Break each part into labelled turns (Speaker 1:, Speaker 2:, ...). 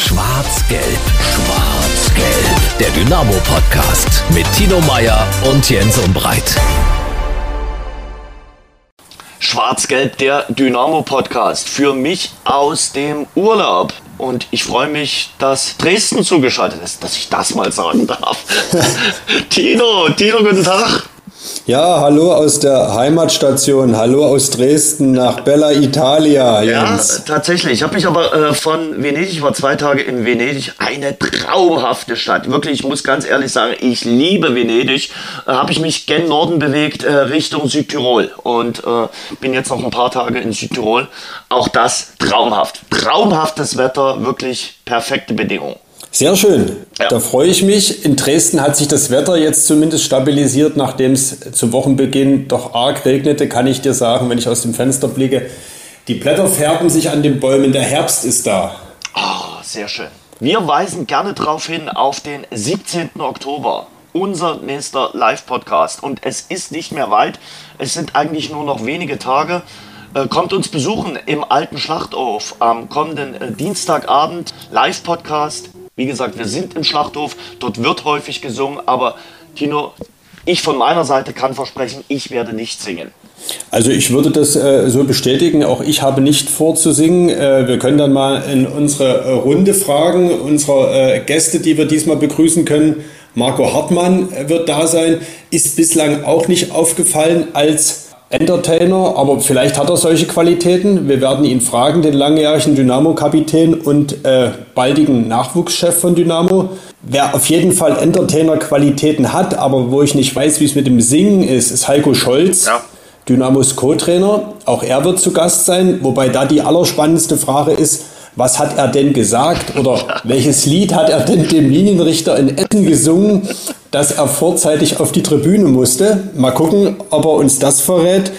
Speaker 1: Schwarz-Gelb, Schwarz-Gelb. Der Dynamo-Podcast mit Tino Meyer und Jens Umbreit.
Speaker 2: Schwarz-Gelb, der Dynamo-Podcast. Für mich aus dem Urlaub. Und ich freue mich, dass Dresden zugeschaltet ist, dass ich das mal sagen darf. Tino, Tino, guten Tag.
Speaker 3: Ja, hallo aus der Heimatstation, hallo aus Dresden nach Bella Italia,
Speaker 2: Jens. Ja, tatsächlich. Ich habe mich aber äh, von Venedig, ich war zwei Tage in Venedig, eine traumhafte Stadt. Wirklich, ich muss ganz ehrlich sagen, ich liebe Venedig. Äh, habe ich mich gen Norden bewegt, äh, Richtung Südtirol. Und äh, bin jetzt noch ein paar Tage in Südtirol. Auch das traumhaft. Traumhaftes Wetter, wirklich perfekte Bedingungen.
Speaker 3: Sehr schön. Ja. Da freue ich mich. In Dresden hat sich das Wetter jetzt zumindest stabilisiert, nachdem es zu Wochenbeginn doch arg regnete, kann ich dir sagen, wenn ich aus dem Fenster blicke. Die Blätter färben sich an den Bäumen. Der Herbst ist da.
Speaker 2: Oh, sehr schön. Wir weisen gerne darauf hin auf den 17. Oktober unser nächster Live-Podcast. Und es ist nicht mehr weit. Es sind eigentlich nur noch wenige Tage. Äh, kommt uns besuchen im alten Schlachthof am kommenden äh, Dienstagabend. Live-Podcast. Wie gesagt, wir sind im Schlachthof, dort wird häufig gesungen, aber Tino, ich von meiner Seite kann versprechen, ich werde nicht singen.
Speaker 3: Also ich würde das äh, so bestätigen. Auch ich habe nicht vor zu singen. Äh, wir können dann mal in unsere äh, Runde fragen, unsere äh, Gäste, die wir diesmal begrüßen können. Marco Hartmann wird da sein. Ist bislang auch nicht aufgefallen als Entertainer, aber vielleicht hat er solche Qualitäten. Wir werden ihn fragen, den langjährigen Dynamo-Kapitän und äh, baldigen Nachwuchschef von Dynamo. Wer auf jeden Fall Entertainer-Qualitäten hat, aber wo ich nicht weiß, wie es mit dem Singen ist, ist Heiko Scholz. Ja. Dynamos Co-Trainer. Auch er wird zu Gast sein, wobei da die allerspannendste Frage ist, was hat er denn gesagt oder welches Lied hat er denn dem Linienrichter in Essen gesungen, dass er vorzeitig auf die Tribüne musste. Mal gucken, ob er uns das verrät.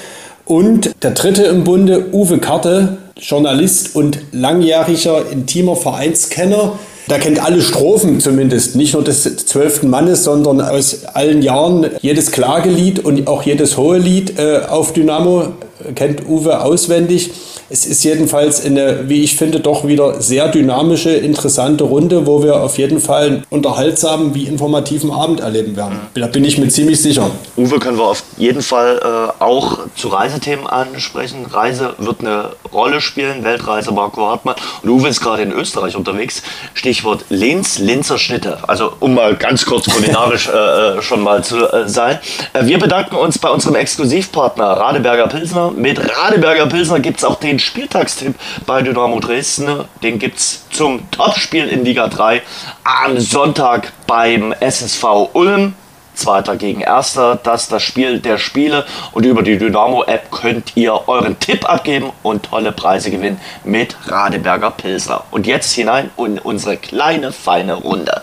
Speaker 3: Und der dritte im Bunde, Uwe Karte, Journalist und langjähriger intimer Vereinskenner. Der kennt alle Strophen zumindest, nicht nur des zwölften Mannes, sondern aus allen Jahren jedes Klagelied und auch jedes hohe Lied äh, auf Dynamo kennt Uwe auswendig. Es ist jedenfalls eine, wie ich finde, doch wieder sehr dynamische, interessante Runde, wo wir auf jeden Fall einen unterhaltsamen wie informativen Abend erleben werden. Da bin ich mir ziemlich sicher.
Speaker 2: Uwe können wir auf jeden Fall äh, auch zu Reisethemen ansprechen. Reise wird eine Rolle spielen, Weltreise Marco Hartmann. Und Uwe ist gerade in Österreich unterwegs. Stichwort Linz, Linzer Schnitte. Also um mal ganz kurz kulinarisch äh, äh, schon mal zu äh, sein. Äh, wir bedanken uns bei unserem Exklusivpartner Radeberger Pilsner. Mit Radeberger Pilsner gibt es auch den Spieltagstipp bei Dynamo Dresden. Den gibt es zum Topspiel in Liga 3 am Sonntag beim SSV Ulm. Zweiter gegen Erster, das ist das Spiel der Spiele und über die Dynamo-App könnt ihr euren Tipp abgeben und tolle Preise gewinnen mit Radeberger Pilsner. Und jetzt hinein in unsere kleine, feine Runde.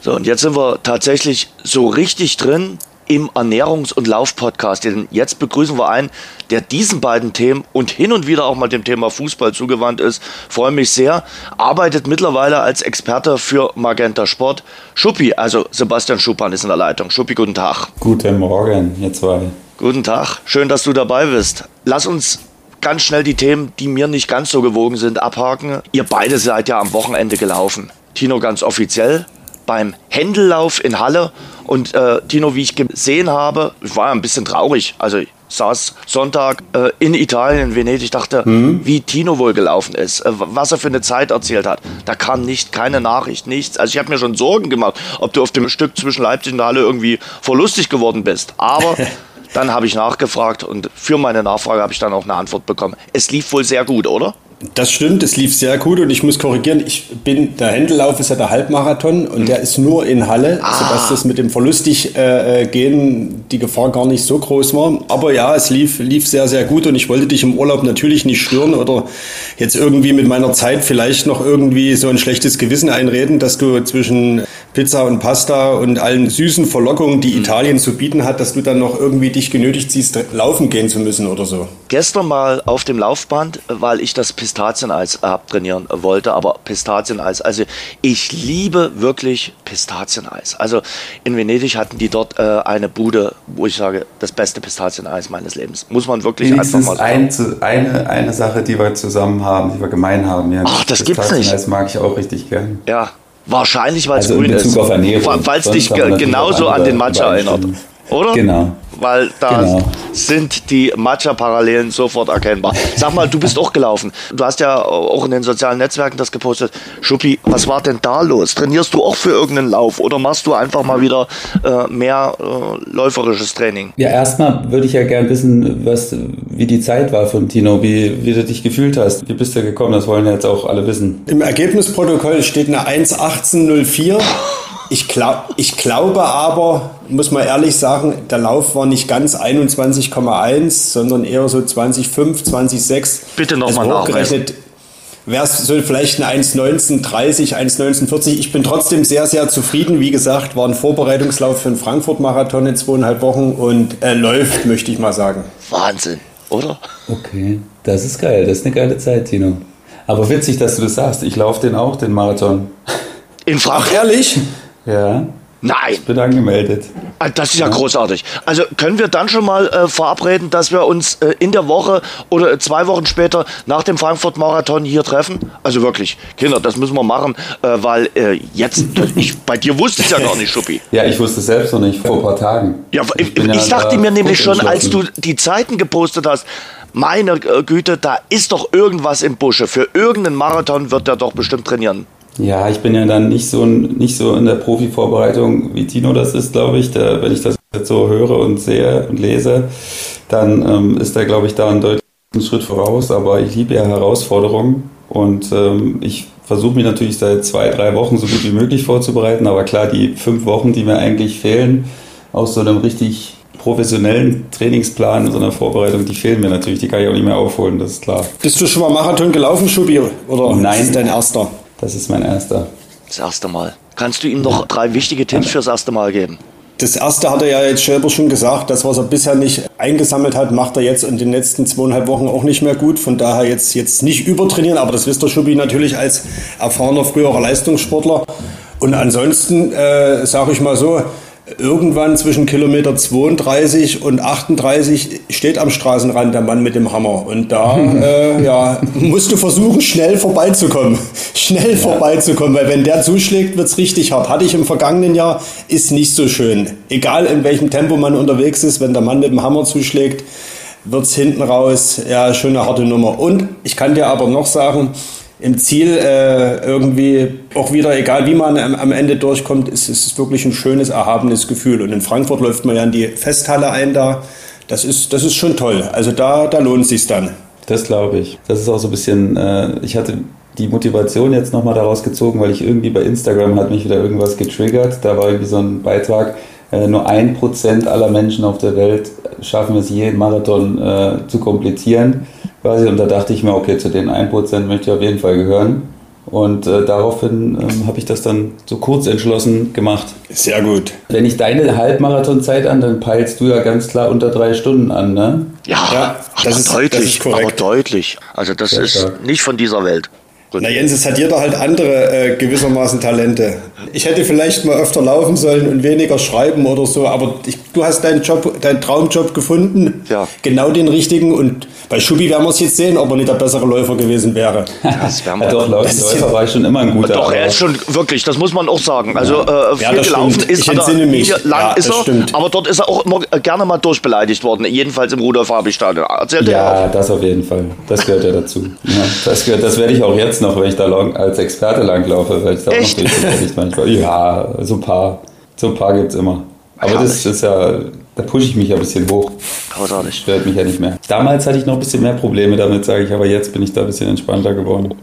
Speaker 2: So, und jetzt sind wir tatsächlich so richtig drin im Ernährungs- und Lauf-Podcast. Denn jetzt begrüßen wir einen, der diesen beiden Themen und hin und wieder auch mal dem Thema Fußball zugewandt ist. Freue mich sehr. Arbeitet mittlerweile als Experte für Magenta Sport. Schuppi, also Sebastian Schuppan ist in der Leitung. Schuppi, guten Tag.
Speaker 4: Guten Morgen, ihr zwei.
Speaker 2: Guten Tag. Schön, dass du dabei bist. Lass uns ganz schnell die Themen, die mir nicht ganz so gewogen sind, abhaken. Ihr beide seid ja am Wochenende gelaufen. Tino ganz offiziell beim Händellauf in Halle. Und äh, Tino, wie ich gesehen habe, ich war ein bisschen traurig. Also ich saß Sonntag äh, in Italien, in Venedig, dachte, mhm. wie Tino wohl gelaufen ist, äh, was er für eine Zeit erzählt hat. Da kam nicht, keine Nachricht, nichts. Also ich habe mir schon Sorgen gemacht, ob du auf dem Stück zwischen Leipzig und Halle irgendwie verlustig geworden bist. Aber dann habe ich nachgefragt und für meine Nachfrage habe ich dann auch eine Antwort bekommen. Es lief wohl sehr gut, oder?
Speaker 3: Das stimmt, es lief sehr gut und ich muss korrigieren, ich bin, der Händellauf ist ja der Halbmarathon und mhm. der ist nur in Halle, ah. sodass das mit dem verlustig äh, äh, gehen die Gefahr gar nicht so groß war. Aber ja, es lief, lief sehr, sehr gut und ich wollte dich im Urlaub natürlich nicht stören oder jetzt irgendwie mit meiner Zeit vielleicht noch irgendwie so ein schlechtes Gewissen einreden, dass du zwischen Pizza und Pasta und allen süßen Verlockungen, die Italien zu bieten hat, dass du dann noch irgendwie dich genötigt siehst, laufen gehen zu müssen oder so?
Speaker 2: Gestern mal auf dem Laufband, weil ich das Pistazieneis abtrainieren wollte, aber Pistazieneis, also ich liebe wirklich Pistazieneis. Also in Venedig hatten die dort äh, eine Bude, wo ich sage, das beste Pistazieneis meines Lebens. Muss man wirklich
Speaker 4: Wenigstens
Speaker 2: einfach mal sagen.
Speaker 4: ein, eine, eine Sache, die wir zusammen haben, die wir gemein haben. Ja,
Speaker 2: Ach, das gibt's nicht.
Speaker 4: Das mag ich auch richtig gern.
Speaker 2: Ja, wahrscheinlich, weil es
Speaker 4: Also
Speaker 2: grün ist. Weil es dich genauso an den Matcha erinnert. Oder?
Speaker 4: Genau.
Speaker 2: Weil da
Speaker 4: Genau.
Speaker 2: sind die Matcha-Parallelen sofort erkennbar. Sag mal, du bist auch gelaufen. Du hast ja auch in den sozialen Netzwerken das gepostet. Schuppi, was war denn da los? Trainierst du auch für irgendeinen Lauf oder machst du einfach mal wieder äh, mehr äh, läuferisches Training?
Speaker 4: Ja, erstmal würde ich ja gern wissen, was, wie die Zeit war von Tino, wie, wie du dich gefühlt hast. Wie bist du gekommen? Das wollen ja jetzt auch alle wissen.
Speaker 3: Im Ergebnisprotokoll steht eine 1.18.04. Ich, glaub, ich glaube aber, muss man ehrlich sagen, der Lauf war nicht ganz 21,1, sondern eher so 20,5, 20,6.
Speaker 2: Bitte noch
Speaker 3: Also
Speaker 2: mal
Speaker 3: hochgerechnet wäre es so vielleicht eine 1,1930, 1,1940. Ich bin trotzdem sehr, sehr zufrieden. Wie gesagt, war ein Vorbereitungslauf für den Frankfurt-Marathon in zweieinhalb Wochen und er läuft, möchte ich mal sagen.
Speaker 2: Wahnsinn, oder?
Speaker 4: Okay, das ist geil. Das ist eine geile Zeit, Tino. Aber witzig, dass du das sagst. Ich laufe den auch, den Marathon.
Speaker 2: In
Speaker 3: Ach,
Speaker 2: Frankfurt?
Speaker 3: ehrlich?
Speaker 4: Ja,
Speaker 2: Nein.
Speaker 4: bin angemeldet.
Speaker 2: Ah, Das ist ja großartig. Also können wir dann schon mal äh, verabreden, dass wir uns äh, in der Woche oder äh, zwei Wochen später nach dem Frankfurt-Marathon hier treffen? Also wirklich, Kinder, das müssen wir machen, äh, weil äh, jetzt, ich, bei dir wusste ich ja gar nicht, Schuppi.
Speaker 4: Ja, ich wusste es selbst noch nicht, vor ein paar Tagen.
Speaker 2: Ja, ich,
Speaker 4: bin
Speaker 2: ich
Speaker 4: ja
Speaker 2: dachte
Speaker 4: da
Speaker 2: mir nämlich schon, als du die Zeiten gepostet hast, meine äh, Güte, da ist doch irgendwas im Busche. Für irgendeinen Marathon wird er doch bestimmt trainieren.
Speaker 4: Ja, ich bin ja dann nicht so, nicht so in der Profi-Vorbereitung, wie Tino das ist, glaube ich. Da, wenn ich das jetzt so höre und sehe und lese, dann ähm, ist er, glaube ich, da einen deutlichen Schritt voraus. Aber ich liebe ja Herausforderungen und ähm, ich versuche mich natürlich seit zwei, drei Wochen so gut wie möglich vorzubereiten. Aber klar, die fünf Wochen, die mir eigentlich fehlen, aus so einem richtig professionellen Trainingsplan, in so einer Vorbereitung, die fehlen mir natürlich. Die kann ich auch nicht mehr aufholen, das ist klar.
Speaker 3: Bist du schon mal Marathon gelaufen, Schubi? Oder
Speaker 4: Nein.
Speaker 3: ist dein erster?
Speaker 4: Das ist mein erster.
Speaker 2: Das erste Mal. Kannst du ihm noch drei wichtige Tipps fürs erste Mal geben?
Speaker 3: Das erste hat er ja jetzt selber schon gesagt, das, was er bisher nicht eingesammelt hat, macht er jetzt in den letzten zweieinhalb Wochen auch nicht mehr gut. Von daher jetzt, jetzt nicht übertrainieren, aber das wisst der Schubi natürlich als erfahrener früherer Leistungssportler. Und ansonsten, äh, sage ich mal so, irgendwann zwischen Kilometer 32 und 38 steht am Straßenrand der Mann mit dem Hammer. Und da äh, ja, musst du versuchen, schnell vorbeizukommen. Schnell vorbeizukommen, weil wenn der zuschlägt, wird's richtig hart. Hatte ich im vergangenen Jahr, ist nicht so schön. Egal in welchem Tempo man unterwegs ist, wenn der Mann mit dem Hammer zuschlägt, wird's hinten raus ja schon eine harte Nummer. Und ich kann dir aber noch sagen, im Ziel äh, irgendwie auch wieder, egal wie man am, Ende durchkommt, ist es wirklich ein schönes, erhabenes Gefühl. Und in Frankfurt läuft man ja in die Festhalle ein da. Das ist, das ist schon toll. Also da, da lohnt sich's dann.
Speaker 4: Das glaube ich. Das ist auch so ein bisschen, äh, ich hatte die Motivation jetzt nochmal daraus gezogen, weil ich irgendwie bei Instagram hat mich wieder irgendwas getriggert. Da war irgendwie so ein Beitrag, äh, nur ein Prozent aller Menschen auf der Welt schaffen es je, einen Marathon äh, zu komplettieren. Quasi. Und da dachte ich mir, okay, zu den 1% möchte ich auf jeden Fall gehören. Und äh, daraufhin ähm, habe ich das dann so kurz entschlossen gemacht.
Speaker 3: Sehr gut.
Speaker 4: Wenn ich deine Halbmarathonzeit an, dann peilst du ja ganz klar unter drei Stunden an, ne?
Speaker 2: Ja,
Speaker 3: Ja,
Speaker 2: aber
Speaker 3: das ist-
Speaker 2: deutlich,
Speaker 3: das ist korrekt.
Speaker 2: aber deutlich. Also das
Speaker 4: Sehr
Speaker 2: ist
Speaker 4: stark.
Speaker 2: nicht von dieser Welt. Gut.
Speaker 3: Na Jens, es hat jeder halt andere äh, gewissermaßen Talente. Ich hätte vielleicht mal öfter laufen sollen und weniger schreiben oder so, aber ich, du hast deinen Job, deinen Traumjob gefunden,
Speaker 2: Ja.
Speaker 3: genau den richtigen und bei Schubi werden wir es jetzt sehen, ob er nicht der bessere Läufer gewesen wäre.
Speaker 2: Das werden
Speaker 4: Ja,
Speaker 2: wir.
Speaker 4: doch, Läufer
Speaker 3: ja-
Speaker 4: war ich schon immer ein guter.
Speaker 2: Doch, er ist schon wirklich, das muss man auch sagen. Also äh, viel
Speaker 3: das
Speaker 2: gelaufen
Speaker 3: stimmt.
Speaker 2: ist
Speaker 3: Ich
Speaker 2: hat er
Speaker 3: entsinne mich.
Speaker 2: lang
Speaker 3: Ja,
Speaker 2: ist er,
Speaker 3: stimmt.
Speaker 2: aber dort ist er auch immer äh, gerne mal durchbeleidigt worden. Jedenfalls im er auch.
Speaker 4: Ja, das auf jeden Fall. Das gehört ja dazu. Ja, das, gehört, das werde ich auch jetzt noch, wenn ich da lang, als Experte langlaufe, werde ich da
Speaker 2: Echt?
Speaker 4: auch noch durchbeleidigt manchmal. Ja, so ein paar, so ein paar gibt es immer. Aber das ist ja, da pushe ich mich ja ein bisschen hoch.
Speaker 2: Großartig.
Speaker 4: Stört mich ja nicht mehr. Damals hatte ich noch ein bisschen mehr Probleme damit, sage ich, aber jetzt bin ich da ein bisschen entspannter geworden.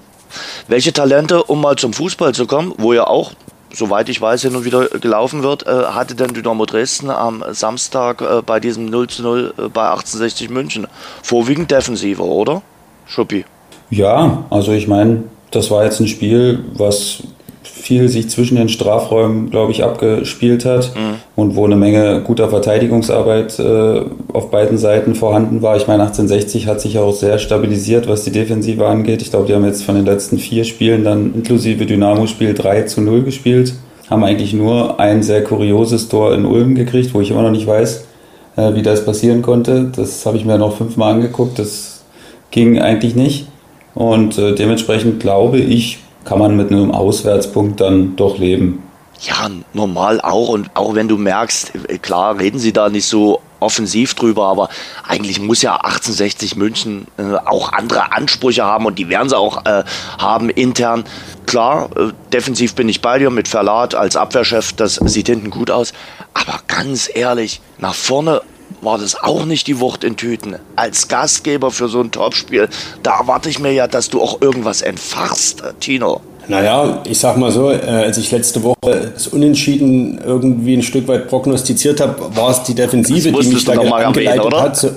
Speaker 2: Welche Talente, um mal zum Fußball zu kommen, wo ja auch, soweit ich weiß, hin und wieder gelaufen wird, äh, hatte denn Dynamo Dresden am Samstag äh, bei diesem 0 zu 0 äh, bei 1860 München? Vorwiegend Defensive, oder? Schuppi.
Speaker 4: Ja, also ich meine, das war jetzt ein Spiel, was viel sich zwischen den Strafräumen, glaube ich, abgespielt hat mhm. und wo eine Menge guter Verteidigungsarbeit äh, auf beiden Seiten vorhanden war. Ich meine, 1860 hat sich auch sehr stabilisiert, was die Defensive angeht. Ich glaube, die haben jetzt von den letzten vier Spielen dann inklusive Dynamo-Spiel 3 zu 0 gespielt. Haben eigentlich nur ein sehr kurioses Tor in Ulm gekriegt, wo ich immer noch nicht weiß, äh, wie das passieren konnte. Das habe ich mir noch fünfmal angeguckt. Das ging eigentlich nicht. Und äh, dementsprechend glaube ich, kann man mit einem Auswärtspunkt dann doch leben.
Speaker 2: Ja, normal auch. Und auch wenn du merkst, äh, klar reden sie da nicht so offensiv drüber, aber eigentlich muss ja 1860 München äh, auch andere Ansprüche haben und die werden sie auch äh, haben intern. Klar, äh, defensiv bin ich bei dir mit Verlat als Abwehrchef, das sieht hinten gut aus. Aber ganz ehrlich, nach vorne war das auch nicht die Wucht in Tüten. Als Gastgeber für so ein Topspiel, da erwarte ich mir ja, dass du auch irgendwas entfachst, Tino.
Speaker 3: Naja, ich sag mal so, äh, als ich letzte Woche das Unentschieden irgendwie ein Stück weit prognostiziert habe, war es die Defensive, die mich da angeleitet hat. So, äh,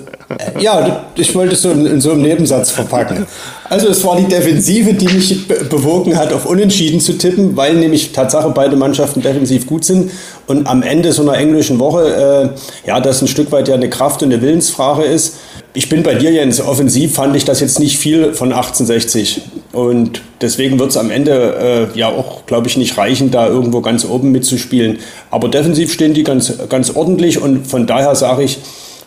Speaker 3: ja, ich wollte es so in, in, so einem Nebensatz verpacken. Also es war die Defensive, die mich bewogen hat, auf Unentschieden zu tippen, weil nämlich Tatsache beide Mannschaften defensiv gut sind und am Ende so einer englischen Woche, äh, ja, das ein Stück weit ja eine Kraft und eine Willensfrage ist. Ich bin bei dir, Jens. Offensiv fand ich das jetzt nicht viel von 1860. Und deswegen wird es am Ende äh, ja auch, glaube ich, nicht reichen, da irgendwo ganz oben mitzuspielen. Aber defensiv stehen die ganz, ganz ordentlich und von daher sage ich,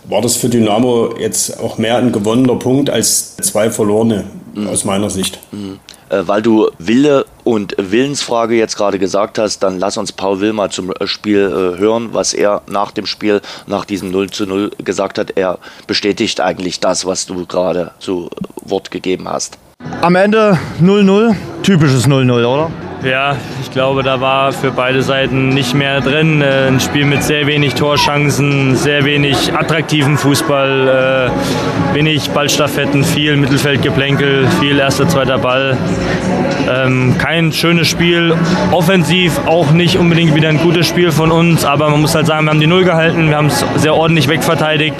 Speaker 3: war das für Dynamo jetzt auch mehr ein gewonnener Punkt als zwei verlorene mhm. aus meiner Sicht.
Speaker 2: Mhm. Äh, weil du Wille und Willensfrage jetzt gerade gesagt hast, dann lass uns Paul Will mal zum äh, Spiel äh, hören, was er nach dem Spiel, nach diesem 0 zu 0 gesagt hat. Er bestätigt eigentlich das, was du gerade zu Wort gegeben hast.
Speaker 5: Am Ende 0-0, typisches 0-0, oder?
Speaker 6: Ja, ich glaube, da war für beide Seiten nicht mehr drin. Äh, ein Spiel mit sehr wenig Torchancen, sehr wenig attraktiven Fußball, äh, wenig Ballstaffetten, viel Mittelfeldgeplänkel, viel erster, zweiter Ball. Ähm, kein schönes Spiel. Offensiv auch nicht unbedingt wieder ein gutes Spiel von uns, aber man muss halt sagen, wir haben die Null gehalten, wir haben es sehr ordentlich wegverteidigt.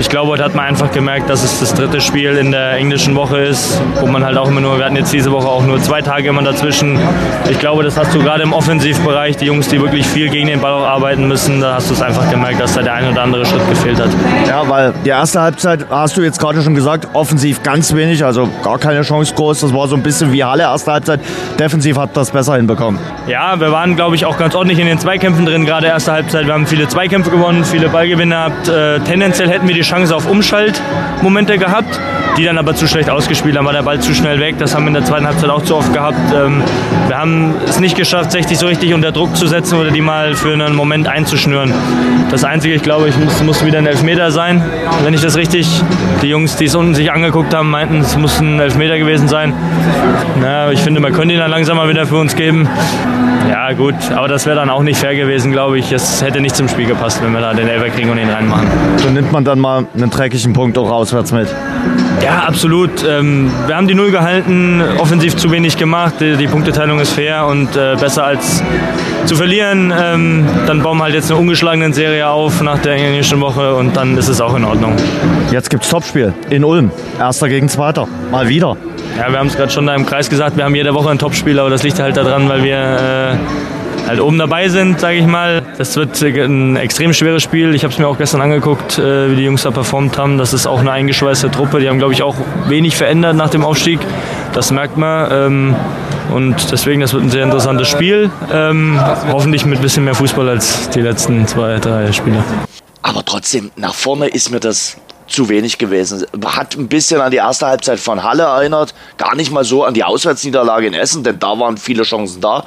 Speaker 6: Ich glaube, heute hat man einfach gemerkt, dass es das dritte Spiel in der englischen Woche ist, wo man halt auch immer nur, wir hatten jetzt diese Woche auch nur zwei Tage immer dazwischen ich glaube, das hast du gerade im Offensivbereich, die Jungs, die wirklich viel gegen den Ball auch arbeiten müssen, da hast du es einfach gemerkt, dass da der ein oder andere Schritt gefehlt hat.
Speaker 5: Ja, weil die erste Halbzeit, hast du jetzt gerade schon gesagt, offensiv ganz wenig, also gar keine Chance groß. Das war so ein bisschen wie Halle erste Halbzeit. Defensiv hat das besser hinbekommen.
Speaker 6: Ja, wir waren, glaube ich, auch ganz ordentlich in den Zweikämpfen drin, gerade erste Halbzeit. Wir haben viele Zweikämpfe gewonnen, viele Ballgewinne gehabt. Äh, tendenziell hätten wir die Chance auf Umschaltmomente gehabt die dann aber zu schlecht ausgespielt haben, war der Ball zu schnell weg. Das haben wir in der zweiten Halbzeit auch zu oft gehabt. Ähm, wir haben es nicht geschafft, 60 so richtig unter Druck zu setzen oder die mal für einen Moment einzuschnüren. Das Einzige, ich glaube, ich muss, muss wieder ein Elfmeter sein, wenn ich das richtig, die Jungs, die es unten sich angeguckt haben, meinten, es muss ein Elfmeter gewesen sein. Na, ich finde, man könnte ihn dann langsam mal wieder für uns geben. Ja, gut, aber das wäre dann auch nicht fair gewesen, glaube ich. Es hätte nicht zum Spiel gepasst, wenn wir da den Elfer kriegen und ihn reinmachen.
Speaker 5: So nimmt man dann mal einen dreckigen Punkt auch auswärts mit.
Speaker 6: Ja, absolut. Ähm, wir haben die Null gehalten, offensiv zu wenig gemacht. Die, die Punkteteilung ist fair und äh, besser als zu verlieren. Ähm, dann bauen wir halt jetzt eine ungeschlagene Serie auf nach der englischen Woche und dann ist es auch in Ordnung.
Speaker 5: Jetzt gibt es Topspiel in Ulm. Erster gegen Zweiter. Mal wieder.
Speaker 6: Ja, wir haben es gerade schon da im Kreis gesagt, wir haben jede Woche ein Topspiel, aber das liegt halt daran, weil wir äh, halt oben dabei sind, sage ich mal. Das wird ein extrem schweres Spiel. Ich habe es mir auch gestern angeguckt, äh, wie die Jungs da performt haben. Das ist auch eine eingeschweißte Truppe. Die haben, glaube ich, auch wenig verändert nach dem Aufstieg. Das merkt man. Ähm, und deswegen, das wird ein sehr interessantes Spiel. Ähm, hoffentlich mit ein bisschen mehr Fußball als die letzten zwei, drei Spiele.
Speaker 2: Aber trotzdem, nach vorne ist mir das zu wenig gewesen. Hat ein bisschen an die erste Halbzeit von Halle erinnert, gar nicht mal so an die Auswärtsniederlage in Essen, denn da waren viele Chancen da.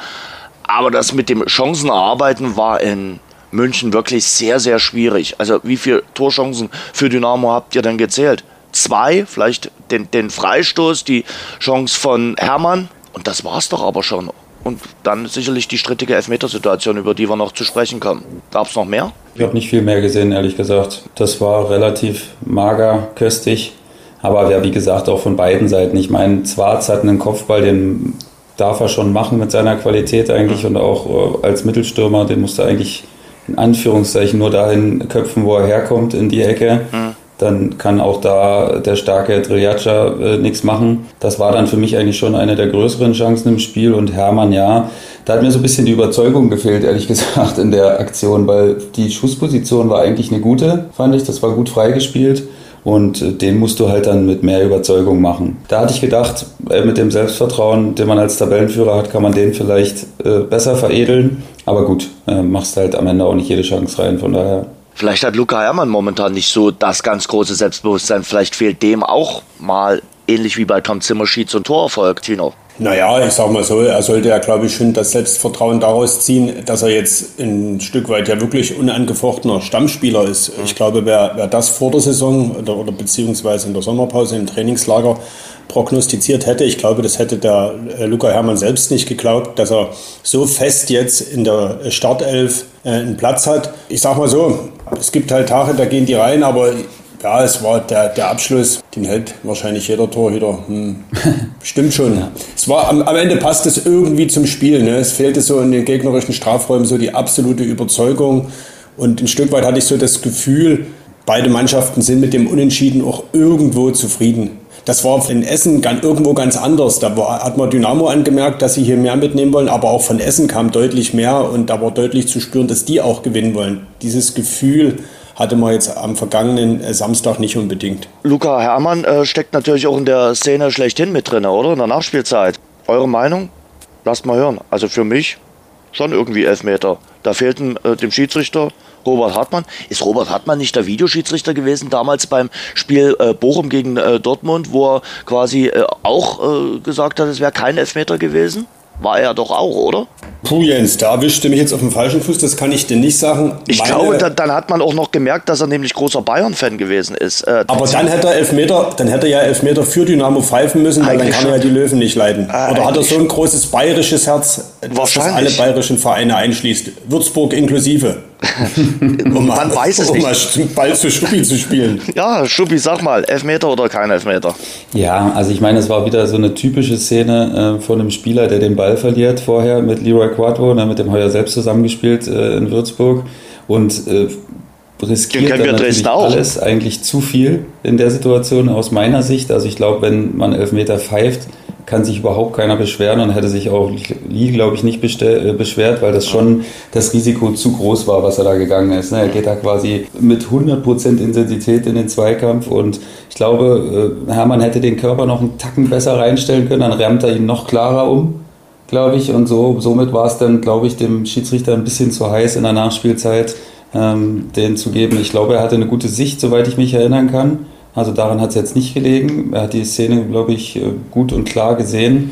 Speaker 2: Aber das mit dem Chancenarbeiten war in München wirklich sehr, sehr schwierig. Also wie viele Torchancen für Dynamo habt ihr denn gezählt? Zwei, vielleicht den, den Freistoß, die Chance von Hermann. Und das war es doch aber schon. Und dann sicherlich die strittige Elfmetersituation, über die wir noch zu sprechen kommen. Gab es noch mehr?
Speaker 4: Ich habe nicht viel mehr gesehen, ehrlich gesagt. Das war relativ mager, köstlich. Aber ja, wie gesagt, auch von beiden Seiten. Ich meine, Zwarz hat einen Kopfball, den darf er schon machen mit seiner Qualität eigentlich und auch äh, als Mittelstürmer, den musste er eigentlich in Anführungszeichen nur dahin köpfen, wo er herkommt, in die Ecke. Mhm dann kann auch da der starke Triljaca äh, nichts machen. Das war dann für mich eigentlich schon eine der größeren Chancen im Spiel und Hermann, ja, Da hat mir so ein bisschen die Überzeugung gefehlt, ehrlich gesagt, in der Aktion, weil die Schussposition war eigentlich eine gute, fand ich. Das war gut freigespielt. Und äh, den musst du halt dann mit mehr Überzeugung machen. Da hatte ich gedacht, äh, mit dem Selbstvertrauen, den man als Tabellenführer hat, kann man den vielleicht äh, besser veredeln. Aber gut, machst halt am Ende auch nicht jede Chance rein, von daher.
Speaker 2: Vielleicht hat Luca Herrmann momentan nicht so das ganz große Selbstbewusstsein. Vielleicht fehlt dem auch mal, ähnlich wie bei Tom Zimmer, Schieds- und Torerfolg, Tino.
Speaker 3: Naja, ich sag mal so, er sollte ja, glaube ich, schon das Selbstvertrauen daraus ziehen, dass er jetzt ein Stück weit ja wirklich unangefochtener Stammspieler ist. Ich glaube, wer, wer das vor der Saison oder, oder beziehungsweise in der Sommerpause im Trainingslager prognostiziert hätte, ich glaube, das hätte der äh, Luca Hermann selbst nicht geglaubt, dass er so fest jetzt in der Startelf äh, einen Platz hat. Ich sag mal so, es gibt halt Tage, da gehen die rein, aber ja, es war der, der Abschluss, den hält wahrscheinlich jeder Torhüter. Hm, stimmt schon. Es war am, am Ende passt es irgendwie zum Spiel. Ne? Es fehlte so in den gegnerischen Strafräumen so die absolute Überzeugung. Und ein Stück weit hatte ich so das Gefühl, beide Mannschaften sind mit dem Unentschieden auch irgendwo zufrieden. Das war in Essen ganz, irgendwo ganz anders. Da war, hat man Dynamo angemerkt, dass sie hier mehr mitnehmen wollen, aber auch von Essen kam deutlich mehr und da war deutlich zu spüren, dass die auch gewinnen wollen. Dieses Gefühl, hatte man jetzt am vergangenen äh, Samstag nicht unbedingt.
Speaker 2: Luca Herrmann äh, steckt natürlich auch in der Szene schlechthin mit drin, oder? In der Nachspielzeit. Eure Meinung? Lasst mal hören. Also für mich schon irgendwie Elfmeter. Da fehlten äh, dem Schiedsrichter Robert Hartmann. Ist Robert Hartmann nicht der Videoschiedsrichter gewesen damals beim Spiel äh, Bochum gegen äh, Dortmund, wo er quasi äh, auch äh, gesagt hat, es wäre kein Elfmeter gewesen? War er doch auch, oder?
Speaker 3: Puh, Jens, da erwischte mich jetzt auf dem falschen Fuß, das kann ich dir nicht sagen.
Speaker 2: Ich Meine, glaube, da, dann hat man auch noch gemerkt, dass er nämlich großer Bayern-Fan gewesen ist.
Speaker 3: Äh, aber dann hätte er Elfmeter, dann hätte er ja Elfmeter für Dynamo pfeifen müssen, weil dann kann er ja die Löwen nicht leiden. Äh, Oder hat er so ein großes bayerisches Herz, dass alle bayerischen Vereine einschließt? Würzburg inklusive.
Speaker 2: Um Man weiß es
Speaker 3: um
Speaker 2: nicht.
Speaker 3: Um Ball zu Schuppi zu spielen.
Speaker 2: Ja, Schuppi, sag mal, Elfmeter oder kein Elfmeter?
Speaker 4: Ja, also ich meine, es war wieder so eine typische Szene äh, von einem Spieler, der den Ball verliert vorher mit Leroy Quadro, ne, mit dem Heuer selbst zusammengespielt äh, in Würzburg und äh, riskiert dann natürlich alles, eigentlich zu viel in der Situation aus meiner Sicht. Also ich glaube, wenn man Elfmeter pfeift, kann sich überhaupt keiner beschweren und hätte sich auch Lee, glaube ich, nicht äh, beschwert, weil das schon das Risiko zu groß war, was er da gegangen ist. Ne? Er geht da quasi mit 100% Intensität in den Zweikampf und ich glaube, äh, Hermann hätte den Körper noch einen Tacken besser reinstellen können, dann rammt er ihn noch klarer um, glaube ich. Und so, somit war es dann, glaube ich, dem Schiedsrichter ein bisschen zu heiß in der Nachspielzeit, ähm, den zu geben. Ich glaube, er hatte eine gute Sicht, soweit ich mich erinnern kann. Also daran hat es jetzt nicht gelegen. Er hat die Szene, glaube ich, äh, gut und klar gesehen.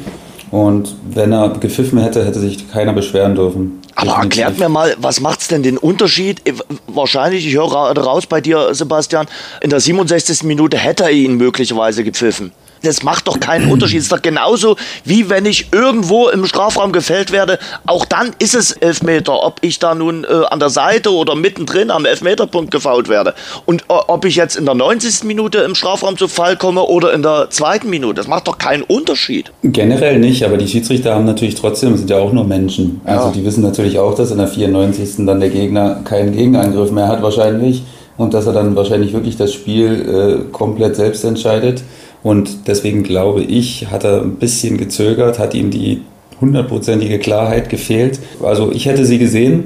Speaker 4: Und wenn er gepfiffen hätte, hätte sich keiner beschweren dürfen.
Speaker 2: Aber Definitiv. erklärt mir mal, was macht es denn den Unterschied? Äh, wahrscheinlich, ich höre raus bei dir, Sebastian, in der 67. Minute hätte er ihn möglicherweise gepfiffen das macht doch keinen Unterschied. Es ist doch genauso, wie wenn ich irgendwo im Strafraum gefällt werde. Auch dann ist es Elfmeter, ob ich da nun äh, an der Seite oder mittendrin am Elfmeterpunkt gefault werde. Und äh, ob ich jetzt in der 90. Minute im Strafraum zu Fall komme oder in der zweiten Minute, das macht doch keinen Unterschied.
Speaker 4: Generell nicht, aber die Schiedsrichter haben natürlich trotzdem, sind ja auch nur Menschen. Also ja. die wissen natürlich auch, dass in der 94. dann der Gegner keinen Gegenangriff mehr hat wahrscheinlich und dass er dann wahrscheinlich wirklich das Spiel äh, komplett selbst entscheidet. Und deswegen glaube ich, hat er ein bisschen gezögert, hat ihm die hundertprozentige Klarheit gefehlt. Also ich hätte sie gesehen,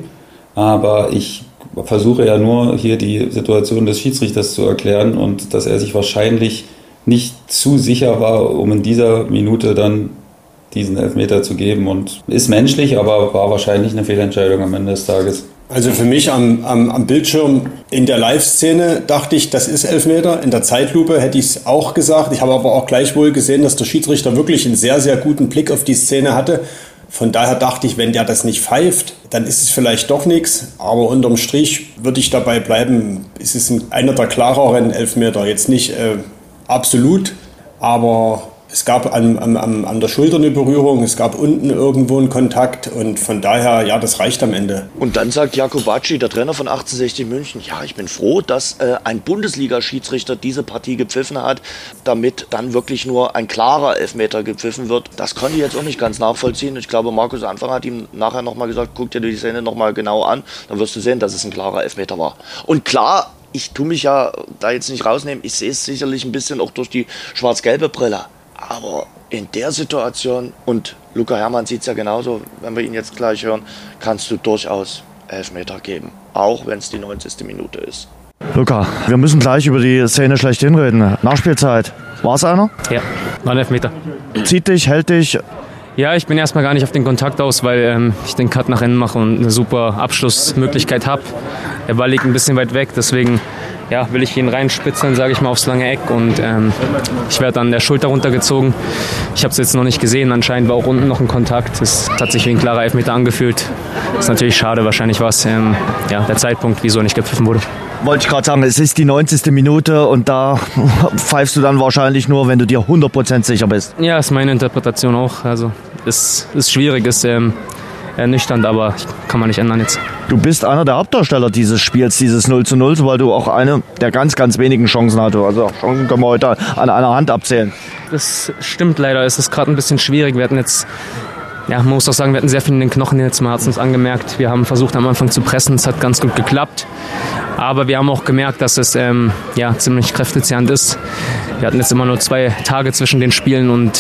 Speaker 4: aber ich versuche ja nur hier die Situation des Schiedsrichters zu erklären und dass er sich wahrscheinlich nicht zu sicher war, um in dieser Minute dann diesen Elfmeter zu geben. Und ist menschlich, aber war wahrscheinlich eine Fehlentscheidung am Ende des Tages.
Speaker 3: Also für mich am, am, am Bildschirm in der Live-Szene dachte ich, das ist Elfmeter. In der Zeitlupe hätte ich es auch gesagt. Ich habe aber auch gleichwohl gesehen, dass der Schiedsrichter wirklich einen sehr, sehr guten Blick auf die Szene hatte. Von daher dachte ich, wenn der das nicht pfeift, dann ist es vielleicht doch nichts. Aber unterm Strich würde ich dabei bleiben, es ist einer der klareren Elfmeter. Jetzt nicht äh, absolut, aber es gab an, an, an der Schulter eine Berührung, es gab unten irgendwo einen Kontakt und von daher, ja, das reicht am Ende.
Speaker 2: Und dann sagt Jakobacci, der Trainer von 1860 München, ja, ich bin froh, dass äh, ein Bundesliga-Schiedsrichter diese Partie gepfiffen hat, damit dann wirklich nur ein klarer Elfmeter gepfiffen wird. Das konnte ich jetzt auch nicht ganz nachvollziehen. Ich glaube, Markus Anfang hat ihm nachher nochmal gesagt, guck dir die Szene nochmal genau an, dann wirst du sehen, dass es ein klarer Elfmeter war. Und klar, ich tue mich ja da jetzt nicht rausnehmen, ich sehe es sicherlich ein bisschen auch durch die schwarz-gelbe Brille. Aber in der Situation, und Luca Hermann sieht es ja genauso, wenn wir ihn jetzt gleich hören, kannst du durchaus Elfmeter geben. Auch wenn es die 90. Minute ist.
Speaker 5: Luca, wir müssen gleich über die Szene schlechthin reden. Nachspielzeit. War es einer?
Speaker 7: Ja, war ein Elfmeter.
Speaker 5: Zieht dich, hält dich.
Speaker 7: Ja, ich bin erstmal gar nicht auf den Kontakt aus, weil ähm, ich den Cut nach innen mache und eine super Abschlussmöglichkeit habe. Der Ball liegt ein bisschen weit weg, deswegen ja, will ich ihn reinspitzeln, sage ich mal, aufs lange Eck und ähm, ich werde an der Schulter runtergezogen. Ich habe es jetzt noch nicht gesehen, anscheinend war auch unten noch ein Kontakt. Es hat sich wie ein klarer Elfmeter angefühlt. Ist natürlich schade, wahrscheinlich war es ähm, ja, der Zeitpunkt, wieso nicht gepfiffen wurde.
Speaker 5: Wollte ich gerade sagen, es ist die 90. Minute und da pfeifst du dann wahrscheinlich nur, wenn du dir 100% sicher bist.
Speaker 7: Ja, ist meine Interpretation auch. Also ist, ist schwierig, ist ähm, ernüchternd, aber kann man nicht ändern jetzt.
Speaker 5: Du bist einer der Hauptdarsteller dieses Spiels, dieses 0 zu 0, weil du auch eine der ganz, ganz wenigen Chancen hattest. Also Chancen können wir heute an einer Hand abzählen.
Speaker 7: Das stimmt leider. Es ist gerade ein bisschen schwierig. Wir hatten jetzt ja, man muss auch sagen, wir hatten sehr viel in den Knochen jetzt mal, hat uns angemerkt. Wir haben versucht am Anfang zu pressen, es hat ganz gut geklappt. Aber wir haben auch gemerkt, dass es ähm, ja, ziemlich kräftezehrend ist. Wir hatten jetzt immer nur zwei Tage zwischen den Spielen und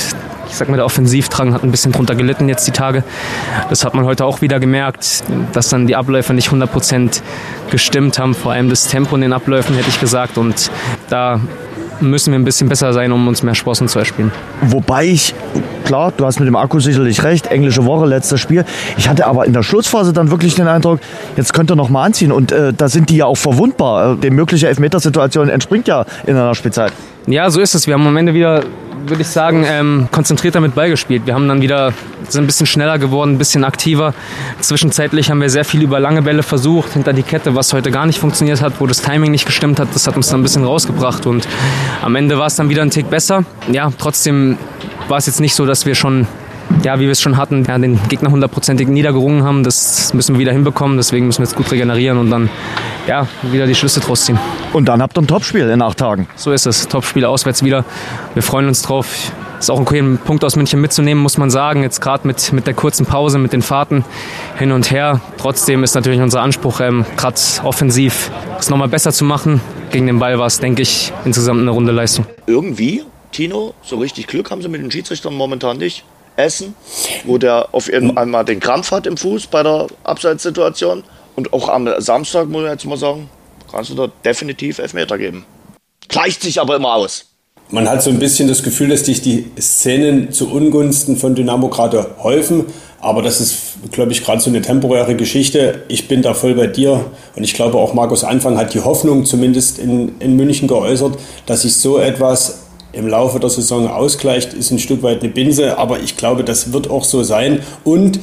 Speaker 7: ich sag mal, der Offensivdrang hat ein bisschen drunter gelitten jetzt die Tage. Das hat man heute auch wieder gemerkt, dass dann die Abläufe nicht 100% gestimmt haben, vor allem das Tempo in den Abläufen, hätte ich gesagt. Und da müssen wir ein bisschen besser sein, um uns mehr Sprossen zu erspielen.
Speaker 5: Wobei ich, klar, du hast mit dem Akku sicherlich recht, englische Woche, letztes Spiel. Ich hatte aber in der Schlussphase dann wirklich den Eindruck, jetzt könnte er noch mal anziehen. Und äh, da sind die ja auch verwundbar. Äh, die mögliche Elfmetersituation entspringt ja in einer Spielzeit.
Speaker 7: Ja, so ist es. Wir haben am Ende wieder würde ich sagen, ähm, konzentrierter mit Ball gespielt. Wir haben dann wieder, sind ein bisschen schneller geworden, ein bisschen aktiver. Zwischenzeitlich haben wir sehr viel über lange Bälle versucht, hinter die Kette, was heute gar nicht funktioniert hat, wo das Timing nicht gestimmt hat. Das hat uns dann ein bisschen rausgebracht und am Ende war es dann wieder ein Tick besser. Ja, trotzdem war es jetzt nicht so, dass wir schon ja, wie wir es schon hatten, ja, den Gegner hundertprozentig niedergerungen haben. Das müssen wir wieder hinbekommen. Deswegen müssen wir jetzt gut regenerieren und dann ja, wieder die Schlüsse draus ziehen.
Speaker 5: Und dann habt ihr ein Topspiel in acht Tagen.
Speaker 7: So ist es. Topspiel auswärts wieder. Wir freuen uns drauf. Ist auch okay, einen Punkt aus München mitzunehmen, muss man sagen. Jetzt gerade mit, mit der kurzen Pause, mit den Fahrten hin und her. Trotzdem ist natürlich unser Anspruch, ähm, gerade offensiv es nochmal besser zu machen. Gegen den Ball war es, denke ich, insgesamt eine runde Leistung.
Speaker 2: Irgendwie, Tino, so richtig Glück haben sie mit den Schiedsrichtern momentan nicht. Essen, wo der auf Fall einmal den Krampf hat im Fuß bei der Abseitssituation. Und auch am Samstag, muss ich jetzt mal sagen, kannst du da definitiv Elfmeter geben. Gleicht sich aber immer aus.
Speaker 3: Man hat so ein bisschen das Gefühl, dass sich die Szenen zu Ungunsten von Dynamo gerade häufen. Aber das ist, glaube ich, gerade so eine temporäre Geschichte. Ich bin da voll bei dir. Und ich glaube, auch Markus Anfang hat die Hoffnung zumindest in, in München geäußert, dass sich so etwas im Laufe der Saison ausgleicht, ist ein Stück weit eine Binse, aber ich glaube, das wird auch so sein. Und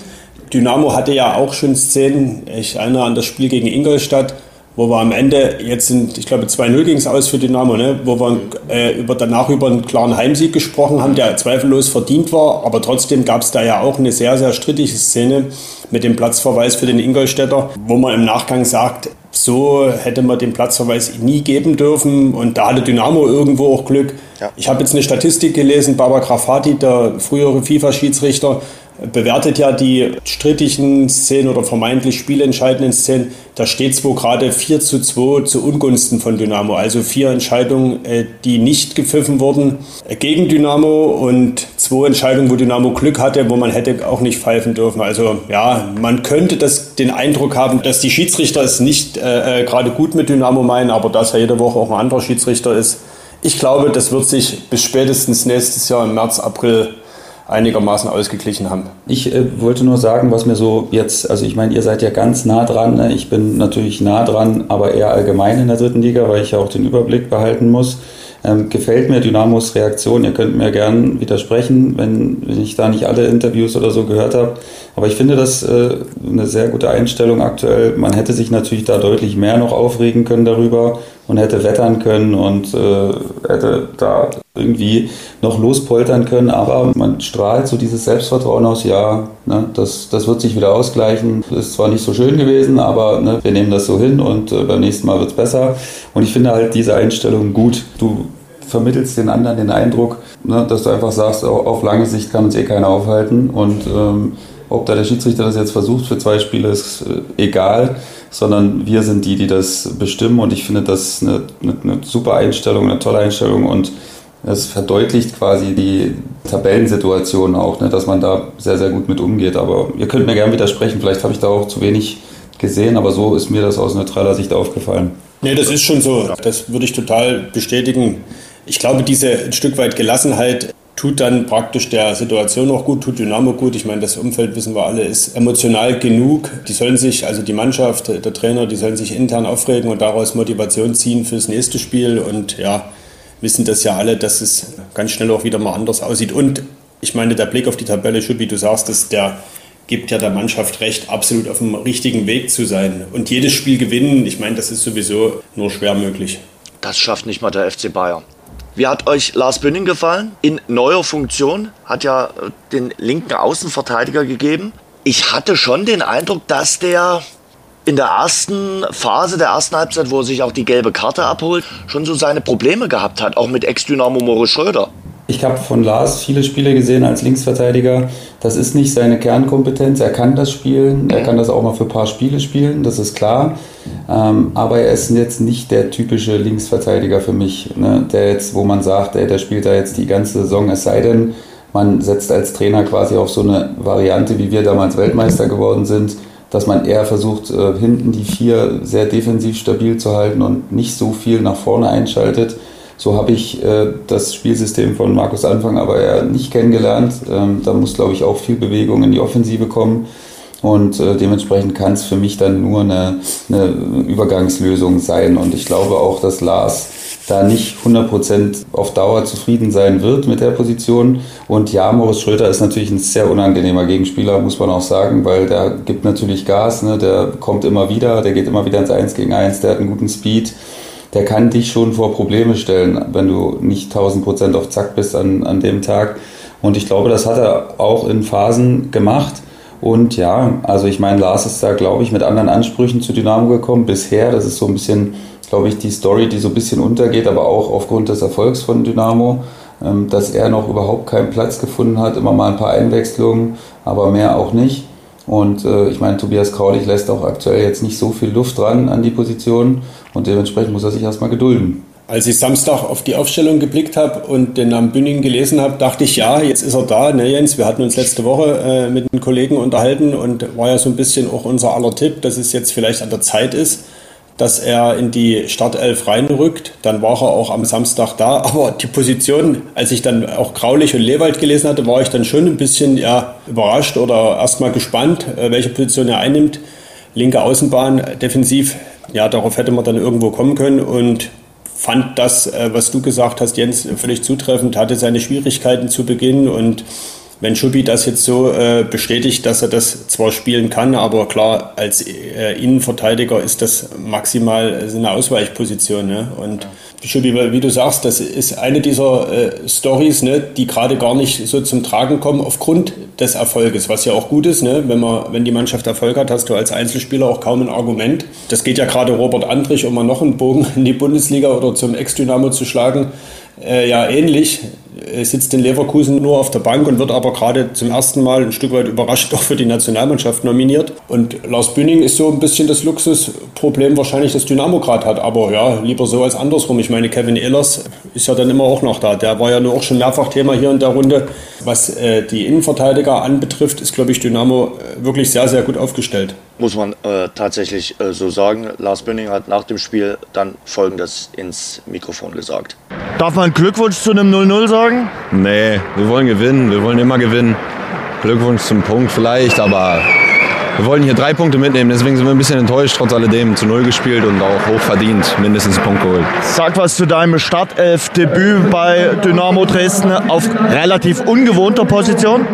Speaker 3: Dynamo hatte ja auch schon Szenen, ich erinnere an das Spiel gegen Ingolstadt, wo wir am Ende, jetzt sind, ich glaube, 2-0 ging es aus für Dynamo, ne? wo wir äh, über, danach über einen klaren Heimsieg gesprochen haben, der zweifellos verdient war, aber trotzdem gab es da ja auch eine sehr, sehr strittige Szene mit dem Platzverweis für den Ingolstädter, wo man im Nachgang sagt, so hätte man den Platzverweis nie geben dürfen und da hatte Dynamo irgendwo auch Glück. Ja. Ich habe jetzt eine Statistik gelesen, Baba Grafati, der frühere FIFA-Schiedsrichter, bewertet ja die strittigen Szenen oder vermeintlich spielentscheidenden Szenen. Da steht es wohl gerade 4 zu 2 zu Ungunsten von Dynamo. Also vier Entscheidungen, äh, die nicht gepfiffen wurden äh, gegen Dynamo und zwei Entscheidungen, wo Dynamo Glück hatte, wo man hätte auch nicht pfeifen dürfen. Also ja, man könnte das, den Eindruck haben, dass die Schiedsrichter es nicht äh, äh gerade gut mit Dynamo meinen, aber dass er jede Woche auch ein anderer Schiedsrichter ist. Ich glaube, das wird sich bis spätestens nächstes Jahr im März, April einigermaßen ausgeglichen haben.
Speaker 4: Ich äh, wollte nur sagen, was mir so jetzt, also ich meine, ihr seid ja ganz nah dran. Ne? Ich bin natürlich nah dran, aber eher allgemein in der dritten Liga, weil ich ja auch den Überblick behalten muss. Ähm, gefällt mir Dynamos Reaktion. Ihr könnt mir gern widersprechen, wenn, wenn ich da nicht alle Interviews oder so gehört habe. Aber ich finde das äh, eine sehr gute Einstellung aktuell. Man hätte sich natürlich da deutlich mehr noch aufregen können darüber und hätte wettern können und äh, hätte da irgendwie noch lospoltern können, aber man strahlt so dieses Selbstvertrauen aus, ja, ne, das, das wird sich wieder ausgleichen. Ist zwar nicht so schön gewesen, aber ne, wir nehmen das so hin und äh, beim nächsten Mal wird es besser. Und ich finde halt diese Einstellung gut. Du vermittelst den anderen den Eindruck, ne, dass du einfach sagst, auf lange Sicht kann uns eh keiner aufhalten und ähm, ob da der Schiedsrichter das jetzt versucht für zwei Spiele, ist äh, egal, sondern wir sind die, die das bestimmen und ich finde das eine, eine, eine super Einstellung, eine tolle Einstellung und das verdeutlicht quasi die Tabellensituation auch, ne, dass man da sehr, sehr gut mit umgeht. Aber ihr könnt mir gerne widersprechen, vielleicht habe ich da auch zu wenig gesehen, aber so ist mir das aus neutraler Sicht aufgefallen.
Speaker 3: Nee, das ist schon so. Das würde ich total bestätigen. Ich glaube, diese ein Stück weit Gelassenheit tut dann praktisch der Situation auch gut, tut Dynamo gut. Ich meine, das Umfeld, wissen wir alle, ist emotional genug. Die sollen sich, also die Mannschaft, der Trainer, die sollen sich intern aufregen und daraus Motivation ziehen fürs nächste Spiel. Und ja, wissen das ja alle, dass es ganz schnell auch wieder mal anders aussieht. Und ich meine, der Blick auf die Tabelle, wie du sagst, dass der gibt ja der Mannschaft recht, absolut auf dem richtigen Weg zu sein. Und jedes Spiel gewinnen, ich meine, das ist sowieso nur schwer möglich.
Speaker 2: Das schafft nicht mal der FC Bayern. Wie hat euch Lars Bünning gefallen? In neuer Funktion, hat ja äh, den linken Außenverteidiger gegeben. Ich hatte schon den Eindruck, dass der in der ersten Phase der ersten Halbzeit, wo er sich auch die gelbe Karte abholt, schon so seine Probleme gehabt hat, auch mit Ex-Dynamo Moritz Schröder.
Speaker 4: Ich habe von Lars viele Spiele gesehen als Linksverteidiger. Das ist nicht seine Kernkompetenz. Er kann das spielen. Er kann das auch mal für ein paar Spiele spielen, das ist klar. Ähm, aber er ist jetzt nicht der typische Linksverteidiger für mich, ne? der jetzt, wo man sagt, ey, der spielt da jetzt die ganze Saison, es sei denn, man setzt als Trainer quasi auf so eine Variante, wie wir damals Weltmeister geworden sind, dass man eher versucht, äh, hinten die vier sehr defensiv stabil zu halten und nicht so viel nach vorne einschaltet. So habe ich äh, das Spielsystem von Markus Anfang aber eher nicht kennengelernt. Ähm, da muss, glaube ich, auch viel Bewegung in die Offensive kommen. Und äh, dementsprechend kann es für mich dann nur eine, eine, Übergangslösung sein. Und ich glaube auch, dass Lars da nicht 100% auf Dauer zufrieden sein wird mit der Position. Und ja, Moritz Schröter ist natürlich ein sehr unangenehmer Gegenspieler, muss man auch sagen, weil der gibt natürlich Gas, ne? der kommt immer wieder, der geht immer wieder ins 1 gegen 1, der hat einen guten Speed der kann dich schon vor Probleme stellen, wenn du nicht 1000 Prozent auf Zack bist an, an dem Tag. Und ich glaube, das hat er auch in Phasen gemacht. Und ja, also ich meine, Lars ist da, glaube ich, mit anderen Ansprüchen zu Dynamo gekommen bisher. Das ist so ein bisschen, glaube ich, die Story, die so ein bisschen untergeht, aber auch aufgrund des Erfolgs von Dynamo, ähm, dass er noch überhaupt keinen Platz gefunden hat. Immer mal ein paar Einwechslungen, aber mehr auch nicht. Und äh, ich meine, Tobias Kraulich lässt auch aktuell jetzt nicht so viel Luft dran an die Position und dementsprechend muss er sich erstmal gedulden.
Speaker 3: Als ich Samstag auf die Aufstellung geblickt habe und den Namen Bünding gelesen habe, dachte ich, ja, jetzt ist er da. Ne, Jens, wir hatten uns letzte Woche äh, mit einem Kollegen unterhalten und war ja so ein bisschen auch unser aller Tipp, dass es jetzt vielleicht an der Zeit ist, dass er in die Startelf reinrückt. Dann war er auch am Samstag da. Aber die Position, als ich dann auch Graulich und Lewald gelesen hatte, war ich dann schon ein bisschen ja, überrascht oder erstmal gespannt, äh, welche Position er einnimmt. Linke Außenbahn, defensiv, ja, darauf hätte man dann irgendwo kommen können und fand das, äh, was du gesagt hast, Jens, völlig zutreffend, hatte seine Schwierigkeiten zu Beginn und wenn Schubi das jetzt so äh, bestätigt, dass er das zwar spielen kann, aber klar, als äh, Innenverteidiger ist das maximal eine Ausweichposition. Ne? Und Schubi, wie du sagst, das ist eine dieser äh, Stories, ne, die gerade gar nicht so zum Tragen kommen aufgrund des Erfolges, was ja auch gut ist. Ne? Wenn, man, wenn die Mannschaft Erfolg hat, hast du als Einzelspieler auch kaum ein Argument. Das geht ja gerade Robert Andrich, um mal noch einen Bogen in die Bundesliga oder zum Ex-Dynamo zu schlagen äh, ja ähnlich. Er sitzt in Leverkusen nur auf der Bank und wird aber gerade zum ersten Mal ein Stück weit überrascht auch für die Nationalmannschaft nominiert. Und Lars Bühning ist so ein bisschen das Luxusproblem wahrscheinlich, das Dynamo gerade hat. Aber ja, lieber so als andersrum. Ich meine, Kevin Ehlers ist ja dann immer auch noch da. Der war ja nur auch schon mehrfach Thema hier in der Runde. Was äh, die Innenverteidiger anbetrifft, ist, glaube ich, Dynamo äh, wirklich sehr, sehr gut aufgestellt
Speaker 2: muss man äh, tatsächlich äh, so sagen. Lars Bönning hat nach dem Spiel dann Folgendes ins Mikrofon gesagt.
Speaker 5: Darf man Glückwunsch zu einem 0-0 sagen?
Speaker 8: Nee, wir wollen gewinnen. Wir wollen immer gewinnen. Glückwunsch zum Punkt vielleicht, aber wir wollen hier drei Punkte mitnehmen, deswegen sind wir ein bisschen enttäuscht, trotz alledem zu Null gespielt und auch hoch verdient mindestens einen Punkt geholt.
Speaker 5: Sag was zu deinem Startelf-Debüt bei Dynamo Dresden auf relativ ungewohnter Position.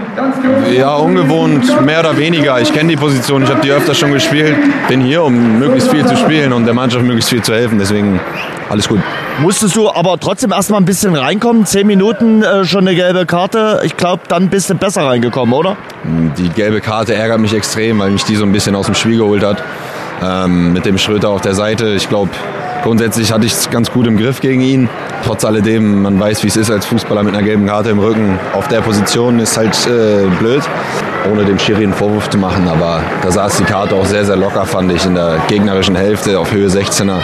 Speaker 8: Ja, ungewohnt, mehr oder weniger. Ich kenne die Position, ich habe die öfter schon gespielt. Bin hier, um möglichst viel zu spielen und der Mannschaft möglichst viel zu helfen, deswegen alles gut.
Speaker 5: Musstest du aber trotzdem erstmal ein bisschen reinkommen? Zehn Minuten äh, schon eine gelbe Karte. Ich glaube, dann bist du besser reingekommen, oder?
Speaker 8: Die gelbe Karte ärgert mich extrem, weil mich die so ein bisschen aus dem Spiel geholt hat. Ähm, mit dem Schröter auf der Seite. Ich glaube, grundsätzlich hatte ich es ganz gut im Griff gegen ihn. Trotz alledem, man weiß, wie es ist als Fußballer mit einer gelben Karte im Rücken. Auf der Position ist halt äh, blöd, ohne dem Schiri einen Vorwurf zu machen. Aber da saß die Karte auch sehr, sehr locker, fand ich, in der gegnerischen Hälfte auf Höhe 16er.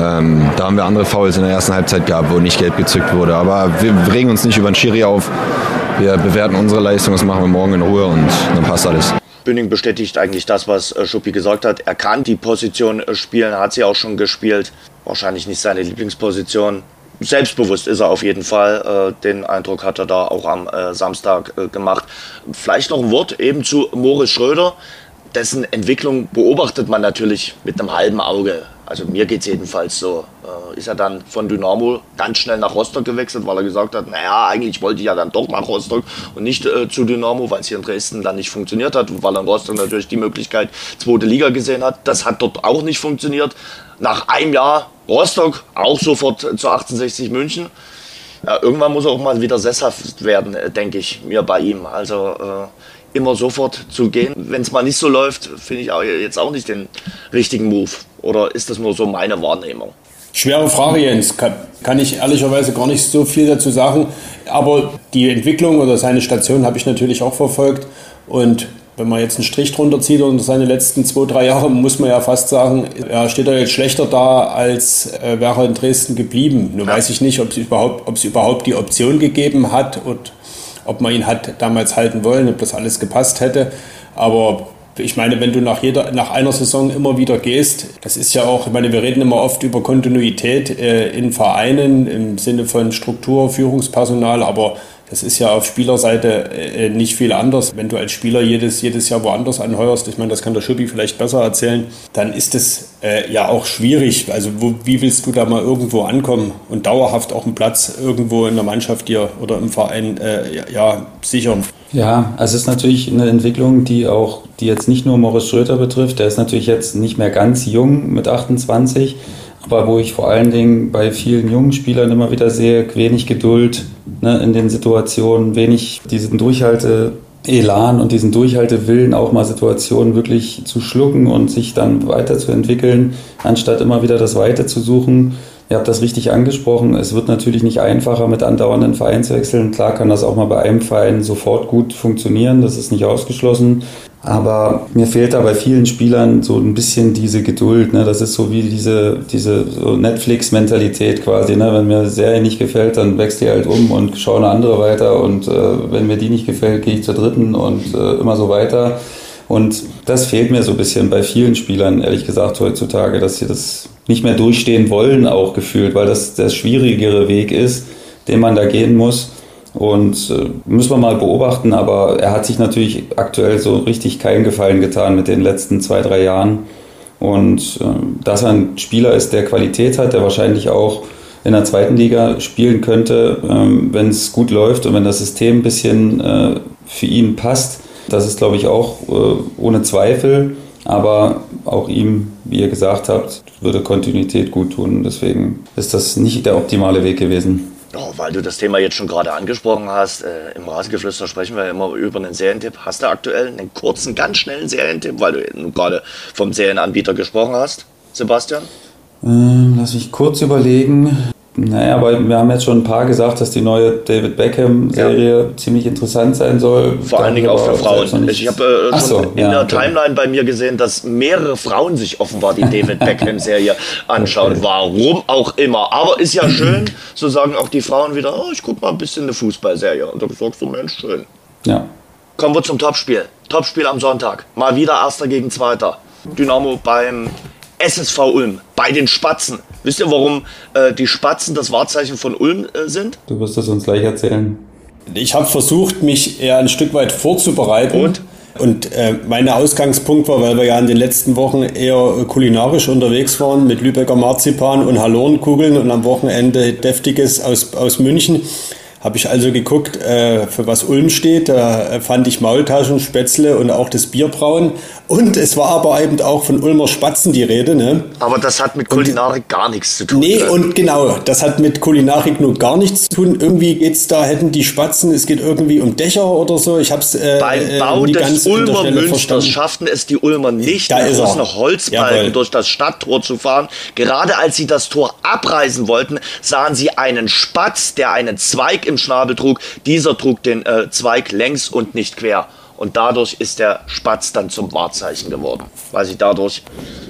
Speaker 8: Ähm, da haben wir andere Fouls in der ersten Halbzeit gehabt, wo nicht gelb gezückt wurde. Aber wir regen uns nicht über den Schiri auf. Wir bewerten unsere Leistung, das machen wir morgen in Ruhe und dann passt alles.
Speaker 2: Bünding bestätigt eigentlich das, was äh, Schuppi gesagt hat. Er kann die Position äh, spielen, hat sie auch schon gespielt. Wahrscheinlich nicht seine Lieblingsposition. Selbstbewusst ist er auf jeden Fall. Äh, den Eindruck hat er da auch am Samstag gemacht. Vielleicht noch ein Wort eben zu Moritz Schröder. Dessen Entwicklung beobachtet man natürlich mit einem halben Auge. Also mir geht es jedenfalls so. Äh, ist er dann von Dynamo ganz schnell nach Rostock gewechselt, weil er gesagt hat, naja, eigentlich wollte ich ja dann doch nach Rostock und nicht äh, zu Dynamo, weil es hier in Dresden dann nicht funktioniert hat, weil er in Rostock natürlich die Möglichkeit zweite Liga gesehen hat. Das hat dort auch nicht funktioniert. Nach einem Jahr Rostock auch sofort zu 1860 München. Ja, irgendwann muss er auch mal wieder sesshaft werden, äh, denke ich mir bei ihm. Also äh, immer sofort zu gehen. Wenn es mal nicht so läuft, finde ich auch jetzt auch nicht den richtigen Move. Oder ist das nur so meine Wahrnehmung?
Speaker 3: Schwere Frage, Jens. Kann, kann, ich ehrlicherweise gar nicht so viel dazu sagen. Aber die Entwicklung oder seine Station habe ich natürlich auch verfolgt. Und wenn man jetzt einen Strich drunter zieht unter seine letzten zwei, drei Jahre, muss man ja fast sagen, ja, steht er jetzt schlechter da, als äh, wäre er in Dresden geblieben. Nur weiß ich nicht, ob es überhaupt, ob es überhaupt die Option gegeben hat und ob man ihn hat damals halten wollen, ob das alles gepasst hätte. Aber ich meine, wenn du nach, jeder, nach einer Saison immer wieder gehst, das ist ja auch, ich meine, wir reden immer oft über Kontinuität äh, in Vereinen im Sinne von Struktur, Führungspersonal, aber das ist ja auf Spielerseite äh, nicht viel anders. Wenn du als Spieler jedes, jedes Jahr woanders anheuerst, ich meine, das kann der Schuppi vielleicht besser erzählen, dann ist es äh, ja auch schwierig. Also wo, wie willst du da mal irgendwo ankommen und dauerhaft auch einen Platz irgendwo in der Mannschaft dir oder im Verein äh, ja, sichern?
Speaker 4: Ja, also es ist natürlich eine Entwicklung, die auch, die jetzt nicht nur Morris Schröter betrifft. Der ist natürlich jetzt nicht mehr ganz jung mit 28 aber wo ich vor allen Dingen bei vielen jungen Spielern immer wieder sehe, wenig Geduld ne, in den Situationen, wenig diesen Durchhalte. Elan und diesen Durchhaltewillen, auch mal Situationen wirklich zu schlucken und sich dann weiterzuentwickeln, anstatt immer wieder das Weite zu suchen. Ihr habt das richtig angesprochen. Es wird natürlich nicht einfacher mit andauernden Vereinswechseln. Klar kann das auch mal bei einem Verein sofort gut funktionieren. Das ist nicht ausgeschlossen. Aber mir fehlt da bei vielen Spielern so ein bisschen diese Geduld. Ne? Das ist so wie diese, diese so Netflix-Mentalität quasi. Ne? Wenn mir eine Serie nicht gefällt, dann wechsle ich halt um und schaue eine andere weiter. Und äh, wenn mir die nicht gefällt, gehe ich zur dritten und äh, immer so weiter. Und das fehlt mir so ein bisschen bei vielen Spielern, ehrlich gesagt, heutzutage, dass sie das nicht mehr durchstehen wollen, auch gefühlt, weil das der schwierigere Weg ist, den man da gehen muss. Und äh, müssen wir mal beobachten, aber er hat sich natürlich aktuell so richtig keinen Gefallen getan mit den letzten zwei, drei Jahren. Und äh, dass er ein Spieler ist, der Qualität hat, der wahrscheinlich auch in der zweiten Liga spielen könnte, äh, wenn es gut läuft und wenn das System ein bisschen äh, für ihn passt. Das ist, glaube ich, auch äh, ohne Zweifel. Aber auch ihm, wie ihr gesagt habt, würde Kontinuität gut tun. Deswegen ist das nicht der optimale Weg gewesen.
Speaker 2: Oh, weil du das Thema jetzt schon gerade angesprochen hast, äh, im Rasengeflüster sprechen wir immer über einen Serientipp. Hast du aktuell einen kurzen, ganz schnellen Serientipp, weil du gerade vom Serienanbieter gesprochen hast, Sebastian?
Speaker 4: Ähm, lass mich kurz überlegen. Naja, aber wir haben jetzt schon ein paar gesagt, dass die neue David Beckham-Serie ja. ziemlich interessant sein soll.
Speaker 2: Vor allen Dingen auch für Frauen. Ich habe äh, so, in ja, der Timeline bei mir gesehen, dass mehrere Frauen sich offenbar die David Beckham-Serie anschauen. Okay. Warum auch immer. Aber ist ja schön, so sagen auch die Frauen wieder, oh, ich gucke mal ein bisschen eine Fußballserie. Und da sagst du, Mensch, schön.
Speaker 4: Ja.
Speaker 2: Kommen wir zum Topspiel. Topspiel am Sonntag. Mal wieder Erster gegen Zweiter. Dynamo beim SSV Ulm, bei den Spatzen. Wisst ihr, warum äh, die Spatzen das Wahrzeichen von Ulm äh, sind?
Speaker 4: Du wirst das uns gleich erzählen.
Speaker 3: Ich habe versucht, mich eher ein Stück weit vorzubereiten. Und? Und äh, mein Ausgangspunkt war, weil wir ja in den letzten Wochen eher kulinarisch unterwegs waren mit Lübecker Marzipan und Hallornkugeln und am Wochenende deftiges aus, aus München habe ich also geguckt, äh, für was Ulm steht. Da äh, fand ich Maultaschen, Spätzle und auch das Bierbrauen. Und es war aber eben auch von Ulmer Spatzen die Rede. Ne?
Speaker 2: Aber das hat mit Kulinarik und, gar nichts zu tun.
Speaker 3: Nee, ne? und genau, das hat mit Kulinarik nur gar nichts zu tun. Irgendwie geht's da, hätten die Spatzen, es geht irgendwie um Dächer oder so. Ich habe es äh,
Speaker 2: Beim äh, Bau äh, des Ulmer Münsters schafften es die Ulmer nicht, da mit großen Holzbalken Jawohl. durch das Stadttor zu fahren. Gerade als sie das Tor abreißen wollten, sahen sie einen Spatz, der einen Zweig im Schnabel trug. Dieser trug den äh, Zweig längs und nicht quer. Und dadurch ist der Spatz dann zum Wahrzeichen geworden, weil sie dadurch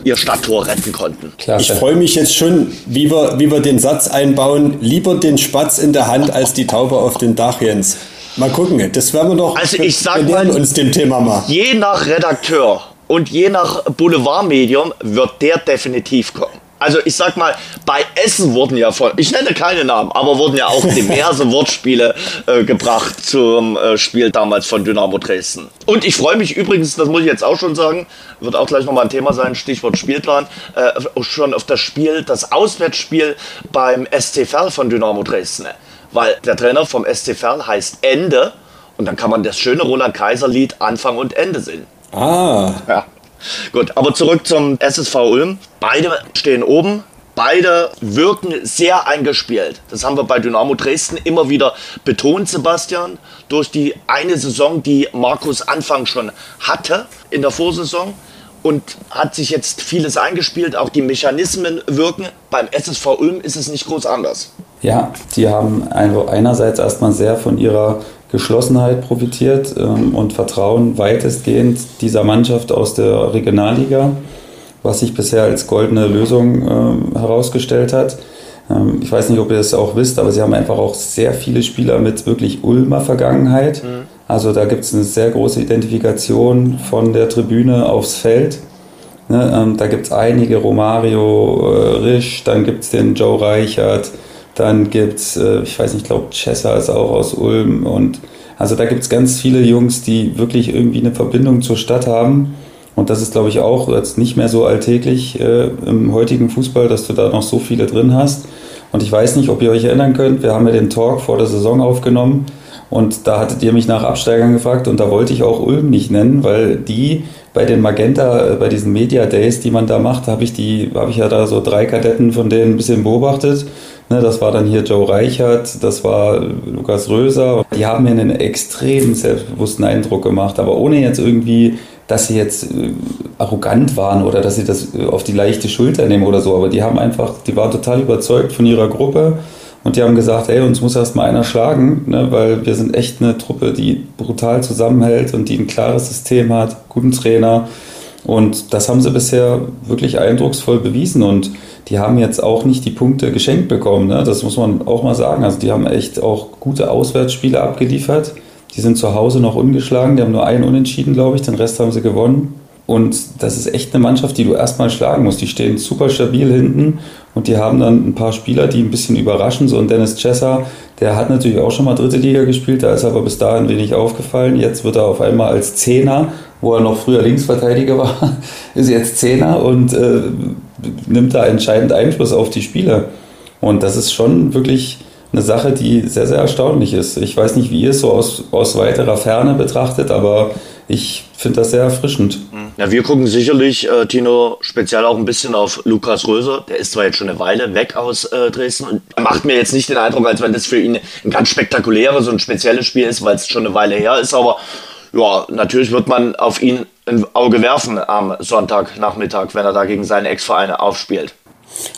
Speaker 2: ihr Stadttor retten konnten.
Speaker 3: Klasse. Ich freue mich jetzt schon, wie wir, wie wir den Satz einbauen, lieber den Spatz in der Hand als die Taube auf dem Dach, Jens. Mal gucken, das werden wir doch.
Speaker 2: Also ich sag mal,
Speaker 3: uns dem Thema mal.
Speaker 2: Je nach Redakteur und je nach Boulevardmedium wird der definitiv kommen. Also ich sag mal, bei Essen wurden ja von, ich nenne keine Namen, aber wurden ja auch diverse Wortspiele äh, gebracht zum äh, Spiel damals von Dynamo Dresden. Und ich freue mich übrigens, das muss ich jetzt auch schon sagen, wird auch gleich nochmal ein Thema sein, Stichwort Spielplan, äh, schon auf das Spiel, das Auswärtsspiel beim Verl von Dynamo Dresden. Weil der Trainer vom Verl heißt Ende und dann kann man das schöne Roland Kaiser Lied Anfang und Ende singen.
Speaker 3: Ah.
Speaker 2: Ja. Gut, aber zurück zum SSV Ulm. Beide stehen oben. Beide wirken sehr eingespielt. Das haben wir bei Dynamo Dresden immer wieder betont, Sebastian. Durch die eine Saison, die Markus Anfang schon hatte in der Vorsaison und hat sich jetzt vieles eingespielt. Auch die Mechanismen wirken. Beim SSV Ulm ist es nicht groß anders.
Speaker 4: Ja, die haben einerseits erstmal sehr von ihrer Geschlossenheit profitiert ähm, und Vertrauen weitestgehend dieser Mannschaft aus der Regionalliga, was sich bisher als goldene Lösung äh, herausgestellt hat. Ähm, ich weiß nicht, ob ihr das auch wisst, aber sie haben einfach auch sehr viele Spieler mit wirklich Ulmer Vergangenheit. Mhm. Also da gibt es eine sehr große Identifikation von der Tribüne aufs Feld. Ne, ähm, da gibt es einige, Romario äh, Risch, dann gibt es den Joe Reichert, dann gibt es, äh, ich weiß nicht, ich glaube, Chessa ist auch aus Ulm. Und also da gibt es ganz viele Jungs, die wirklich irgendwie eine Verbindung zur Stadt haben. Und das ist, glaube ich, auch jetzt nicht mehr so alltäglich äh, im heutigen Fußball, dass du da noch so viele drin hast. Und ich weiß nicht, ob ihr euch erinnern könnt, wir haben ja den Talk vor der Saison aufgenommen und da hattet ihr mich nach Absteigern gefragt und da wollte ich auch Ulm nicht nennen, weil die bei den Magenta, äh, bei diesen Media Days, die man da macht, habe ich die, habe ich ja da so drei Kadetten von denen ein bisschen beobachtet Ne, das war dann hier Joe Reichert, das war Lukas Röser. Die haben mir einen extrem selbstbewussten Eindruck gemacht, aber ohne jetzt irgendwie, dass sie jetzt äh, arrogant waren oder dass sie das äh, auf die leichte Schulter nehmen oder so. Aber die haben einfach, die waren total überzeugt von ihrer Gruppe und die haben gesagt, hey, uns muss erst mal einer schlagen, ne, weil wir sind echt eine Truppe, die brutal zusammenhält und die ein klares System hat, guten Trainer. Und das haben sie bisher wirklich eindrucksvoll bewiesen. Und die haben jetzt auch nicht die Punkte geschenkt bekommen. Ne? Das muss man auch mal sagen. Also die haben echt auch gute Auswärtsspiele abgeliefert. Die sind zu Hause noch ungeschlagen. Die haben nur einen Unentschieden, glaube ich. Den Rest haben sie gewonnen. Und das ist echt eine Mannschaft, die du erstmal schlagen musst. Die stehen super stabil hinten und die haben dann ein paar Spieler, die ein bisschen überraschen. So ein Dennis Chessa, der hat natürlich auch schon mal dritte Liga gespielt, da ist aber bis dahin wenig aufgefallen. Jetzt wird er auf einmal als Zehner, wo er noch früher Linksverteidiger war, ist jetzt Zehner und äh, nimmt da entscheidend Einfluss auf die Spieler. Und das ist schon wirklich eine Sache, die sehr, sehr erstaunlich ist. Ich weiß nicht, wie ihr es so aus, aus weiterer Ferne betrachtet, aber ich finde das sehr erfrischend.
Speaker 2: Ja, wir gucken sicherlich, äh, Tino, speziell auch ein bisschen auf Lukas Röser. Der ist zwar jetzt schon eine Weile weg aus äh, Dresden und macht mir jetzt nicht den Eindruck, als wenn das für ihn ein ganz spektakuläres und spezielles Spiel ist, weil es schon eine Weile her ist. Aber ja, natürlich wird man auf ihn ein Auge werfen am Sonntagnachmittag, wenn er da gegen seine Ex-Vereine aufspielt.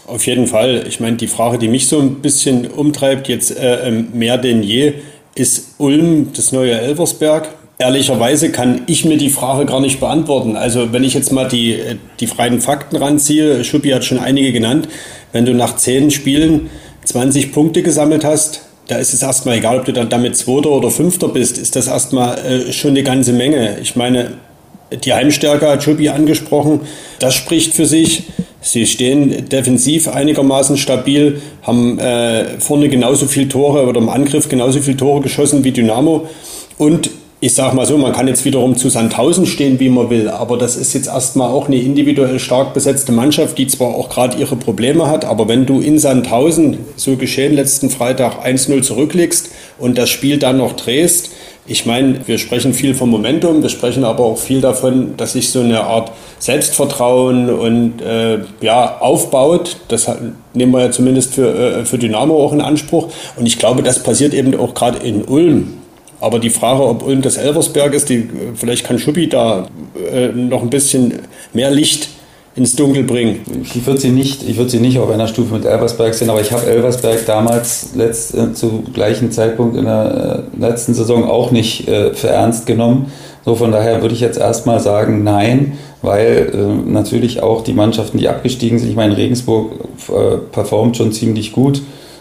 Speaker 3: Auf jeden Fall. Ich meine, die Frage, die mich so ein bisschen umtreibt, jetzt äh, ähm, mehr denn je, ist Ulm das neue Elversberg? Ehrlicherweise kann ich mir die Frage gar nicht beantworten. Also wenn ich jetzt mal die, äh, die freien Fakten ranziehe, Schuppi hat schon einige genannt, wenn du nach zehn Spielen 20 Punkte gesammelt hast, da ist es erstmal egal, ob du dann damit Zweiter oder Fünfter bist, ist das erstmal äh, schon eine ganze Menge. Ich meine, die Heimstärke hat Schuppi angesprochen, das spricht für sich. Sie stehen defensiv einigermaßen stabil, haben äh, vorne genauso viele Tore oder im Angriff genauso viele Tore geschossen wie Dynamo. Und ich sage mal so, man kann jetzt wiederum zu Sandhausen stehen, wie man will, aber das ist jetzt erstmal auch eine individuell stark besetzte Mannschaft, die zwar auch gerade ihre Probleme hat, aber wenn du in Sandhausen, so geschehen letzten Freitag, 1-0 zurückliegst und das Spiel dann noch drehst, ich meine, wir sprechen viel vom Momentum, wir sprechen aber auch viel davon, dass sich so eine Art Selbstvertrauen und äh, ja, aufbaut. Das nehmen wir ja zumindest für, äh, für Dynamo auch in Anspruch. Und ich glaube, das passiert eben auch gerade in Ulm. Aber die Frage, ob Ulm das Elversberg ist, die, vielleicht kann Schuppi da äh, noch ein bisschen mehr Licht ins Dunkel bringen.
Speaker 4: Ich würde sie nicht, sie nicht auf einer Stufe mit Elversberg sehen, aber ich habe Elversberg damals letzt, äh, zu gleichen Zeitpunkt in der äh, letzten Saison auch nicht äh, für ernst genommen, So, von daher würde ich jetzt erstmal sagen, nein, weil äh, natürlich auch die Mannschaften, die abgestiegen sind, ich meine, Regensburg äh, performt schon ziemlich gut,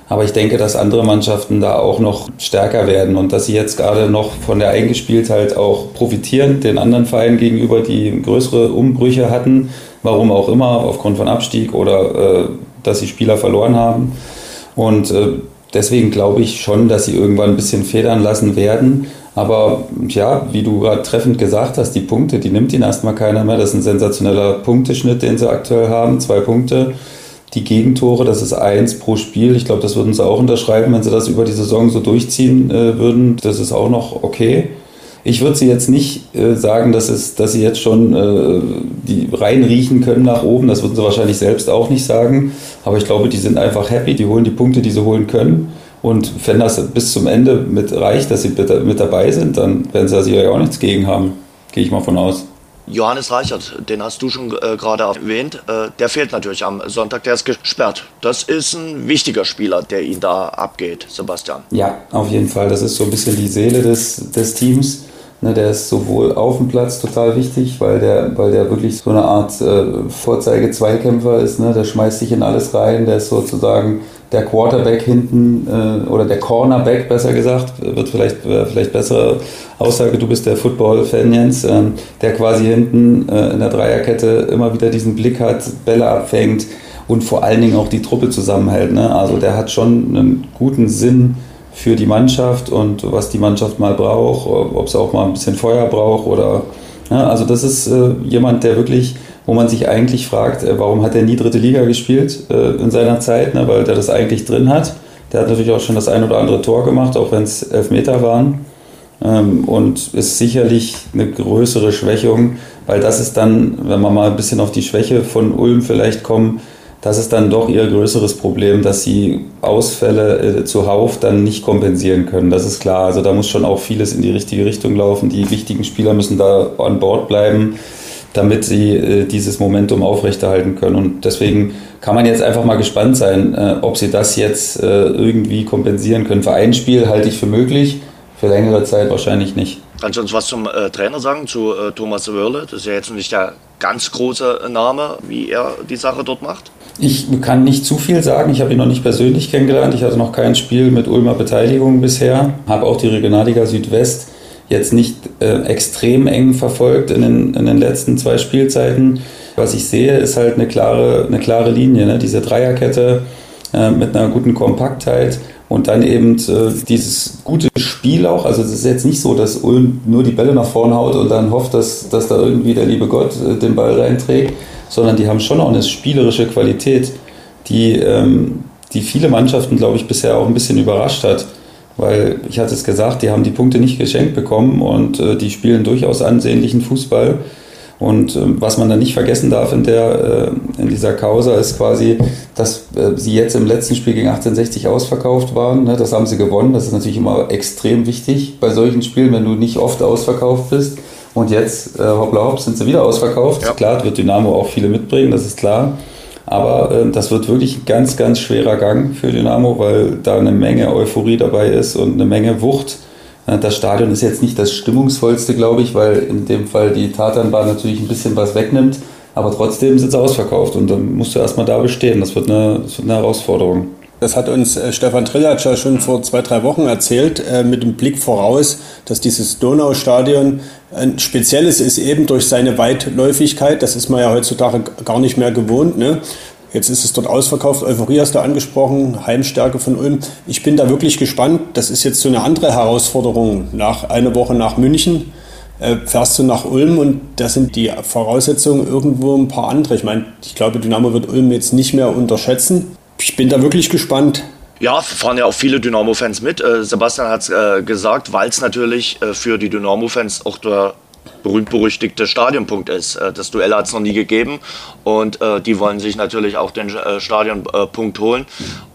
Speaker 4: aber ich denke, dass andere Mannschaften da auch noch stärker werden und dass sie jetzt gerade noch von der Eingespieltheit auch profitieren, den anderen Vereinen gegenüber, die größere Umbrüche hatten, warum auch immer, aufgrund von Abstieg oder äh, dass sie Spieler verloren haben. Und äh, deswegen glaube ich schon, dass sie irgendwann ein bisschen federn lassen werden. Aber ja, wie du gerade treffend gesagt hast, die Punkte, die nimmt ihnen erstmal keiner mehr. Das ist ein sensationeller Punkteschnitt, den sie aktuell haben. Zwei Punkte. Die Gegentore, das ist eins pro Spiel. Ich glaube, das würden sie auch unterschreiben, wenn sie das über die Saison so durchziehen äh, würden. Das ist auch noch okay. Ich würde sie jetzt nicht äh, sagen, dass, es, dass sie jetzt schon äh, die reinriechen können nach oben. Das würden sie wahrscheinlich selbst auch nicht sagen. Aber ich glaube, die sind einfach happy. Die holen die Punkte, die sie holen können. Und wenn das bis zum Ende mit reicht, dass sie mit dabei sind, dann werden sie da sicher auch nichts gegen haben. Gehe ich mal von aus.
Speaker 2: Johannes Reichert, den hast du schon äh, gerade erwähnt, äh, der fehlt natürlich am Sonntag, der ist gesperrt. Das ist ein wichtiger Spieler, der ihn da abgeht, Sebastian.
Speaker 4: Ja, auf jeden Fall. Das ist so ein bisschen die Seele des, des Teams. Ne, der ist sowohl auf dem Platz total wichtig, weil der, weil der wirklich so eine Art äh, Vorzeige-Zweikämpfer ist. Ne? Der schmeißt sich in alles rein, der ist sozusagen der Quarterback hinten äh, oder der Cornerback besser gesagt, wird vielleicht, äh, vielleicht bessere Aussage, du bist der Football-Fan Jens, äh, der quasi hinten äh, in der Dreierkette immer wieder diesen Blick hat, Bälle abfängt und vor allen Dingen auch die Truppe zusammenhält. Ne? Also der hat schon einen guten Sinn für die Mannschaft und was die Mannschaft mal braucht, ob sie auch mal ein bisschen Feuer braucht oder ja, also das ist äh, jemand, der wirklich, wo man sich eigentlich fragt, äh, warum hat er nie dritte Liga gespielt äh, in seiner Zeit, ne, weil der das eigentlich drin hat. Der hat natürlich auch schon das ein oder andere Tor gemacht, auch wenn es Elfmeter waren. Ähm, und ist sicherlich eine größere Schwächung, weil das ist dann, wenn wir mal ein bisschen auf die Schwäche von Ulm vielleicht kommen, das ist dann doch ihr größeres Problem, dass sie Ausfälle äh, zuhauf dann nicht kompensieren können. Das ist klar. Also da muss schon auch vieles in die richtige Richtung laufen. Die wichtigen Spieler müssen da an Bord bleiben, damit sie äh, dieses Momentum aufrechterhalten können. Und deswegen kann man jetzt einfach mal gespannt sein, äh, ob sie das jetzt äh, irgendwie kompensieren können. Für ein Spiel halte ich für möglich, für längere Zeit wahrscheinlich nicht.
Speaker 2: Kannst du uns was zum äh, Trainer sagen, zu äh, Thomas Wörle? Das ist ja jetzt nicht der ganz große Name, wie er die Sache dort macht.
Speaker 4: Ich kann nicht zu viel sagen. Ich habe ihn noch nicht persönlich kennengelernt. Ich hatte noch kein Spiel mit Ulmer Beteiligung bisher. Habe auch die Regionalliga Südwest jetzt nicht äh, extrem eng verfolgt in den, in den letzten zwei Spielzeiten. Was ich sehe, ist halt eine klare, eine klare Linie. Ne? Diese Dreierkette äh, mit einer guten Kompaktheit und dann eben äh, dieses gute Spiel auch. Also es ist jetzt nicht so, dass Ulm nur die Bälle nach vorne haut und dann hofft, dass, dass da irgendwie der liebe Gott äh, den Ball reinträgt, sondern die haben schon auch eine spielerische Qualität, die, ähm, die viele Mannschaften, glaube ich, bisher auch ein bisschen überrascht hat. Weil ich hatte es gesagt, die haben die Punkte nicht geschenkt bekommen und äh, die spielen durchaus ansehnlichen Fußball. Und äh, was man dann nicht vergessen darf in, der, äh, in dieser Causa ist quasi, dass äh, sie jetzt im letzten Spiel gegen 1860 ausverkauft waren. Ne? Das haben sie gewonnen. Das ist natürlich immer extrem wichtig bei solchen Spielen, wenn du nicht oft ausverkauft bist. Und jetzt, äh, hoppla hopp, sind sie wieder ausverkauft. Ja. Klar, wird Dynamo auch viele mitbringen, das ist klar. Aber äh, das wird wirklich ein ganz, ganz schwerer Gang für Dynamo, weil da eine Menge Euphorie dabei ist und eine Menge Wucht. Das Stadion ist jetzt nicht das stimmungsvollste, glaube ich, weil in dem Fall die Tatanbahn natürlich ein bisschen was wegnimmt. Aber trotzdem sind sie ausverkauft und dann musst du erstmal da bestehen. Das wird eine, das wird eine Herausforderung.
Speaker 3: Das hat uns äh, Stefan Trillatsch ja schon vor zwei, drei Wochen erzählt, äh, mit dem Blick voraus, dass dieses Donaustadion ein spezielles ist, eben durch seine Weitläufigkeit. Das ist man ja heutzutage gar nicht mehr gewohnt. Ne? Jetzt ist es dort ausverkauft. Euphorie hast du angesprochen, Heimstärke von Ulm. Ich bin da wirklich gespannt. Das ist jetzt so eine andere Herausforderung. Nach einer Woche nach München äh, fährst du nach Ulm und da sind die Voraussetzungen irgendwo ein paar andere. Ich meine, ich glaube, Dynamo wird Ulm jetzt nicht mehr unterschätzen ich bin da wirklich gespannt.
Speaker 2: Ja, fahren ja auch viele Dynamo-Fans mit. Äh, Sebastian hat es äh, gesagt, weil es natürlich äh, für die Dynamo-Fans auch der berühmt-berüchtigte Stadionpunkt ist. Äh, das Duell hat es noch nie gegeben und äh, die wollen sich natürlich auch den äh, Stadionpunkt holen.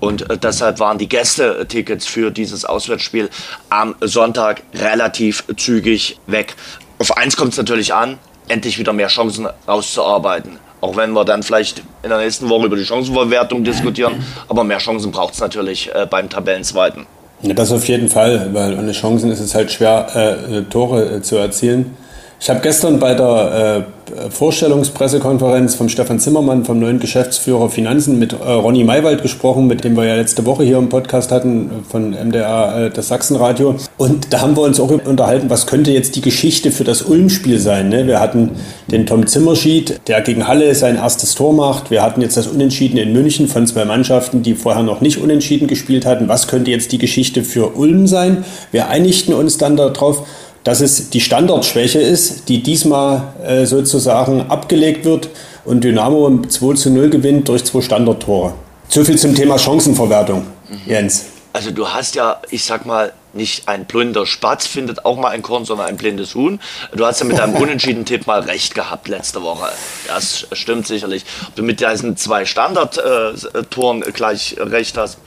Speaker 2: Und deshalb waren die Gästetickets für dieses Auswärtsspiel am Sonntag relativ zügig weg. Auf eins kommt es natürlich an, endlich wieder mehr Chancen rauszuarbeiten. Auch wenn wir dann vielleicht in der nächsten Woche über die Chancenverwertung diskutieren. Aber mehr Chancen braucht es natürlich äh, beim Tabellenzweiten.
Speaker 3: Ja, das auf jeden Fall, weil ohne Chancen ist es halt schwer, äh, Tore äh, zu erzielen. Ich habe gestern bei der äh, Vorstellungspressekonferenz vom Stefan Zimmermann, vom neuen Geschäftsführer Finanzen, mit äh, Ronny Maywald gesprochen, mit dem wir ja letzte Woche hier im Podcast hatten von MDR, äh, das Sachsenradio. Und da haben wir uns auch unterhalten, was könnte jetzt die Geschichte für das Ulm-Spiel sein. Ne? Wir hatten den Tom Zimmerschied, der gegen Halle sein erstes Tor macht. Wir hatten jetzt das Unentschieden in München von zwei Mannschaften, die vorher noch nicht unentschieden gespielt hatten. Was könnte jetzt die Geschichte für Ulm sein? Wir einigten uns dann darauf, dass es die Standardschwäche ist, die diesmal äh, sozusagen abgelegt wird und Dynamo 2 zu 0 gewinnt durch zwei Standardtore. So viel zum Thema Chancenverwertung, mhm. Jens.
Speaker 2: Also du hast ja, ich sag mal, nicht ein blinder Spatz findet auch mal ein Korn, sondern ein blindes Huhn. Du hast ja mit deinem unentschieden Tipp mal recht gehabt letzte Woche. Das stimmt sicherlich. Ob du mit diesen zwei Standardtoren äh, gleich recht hast,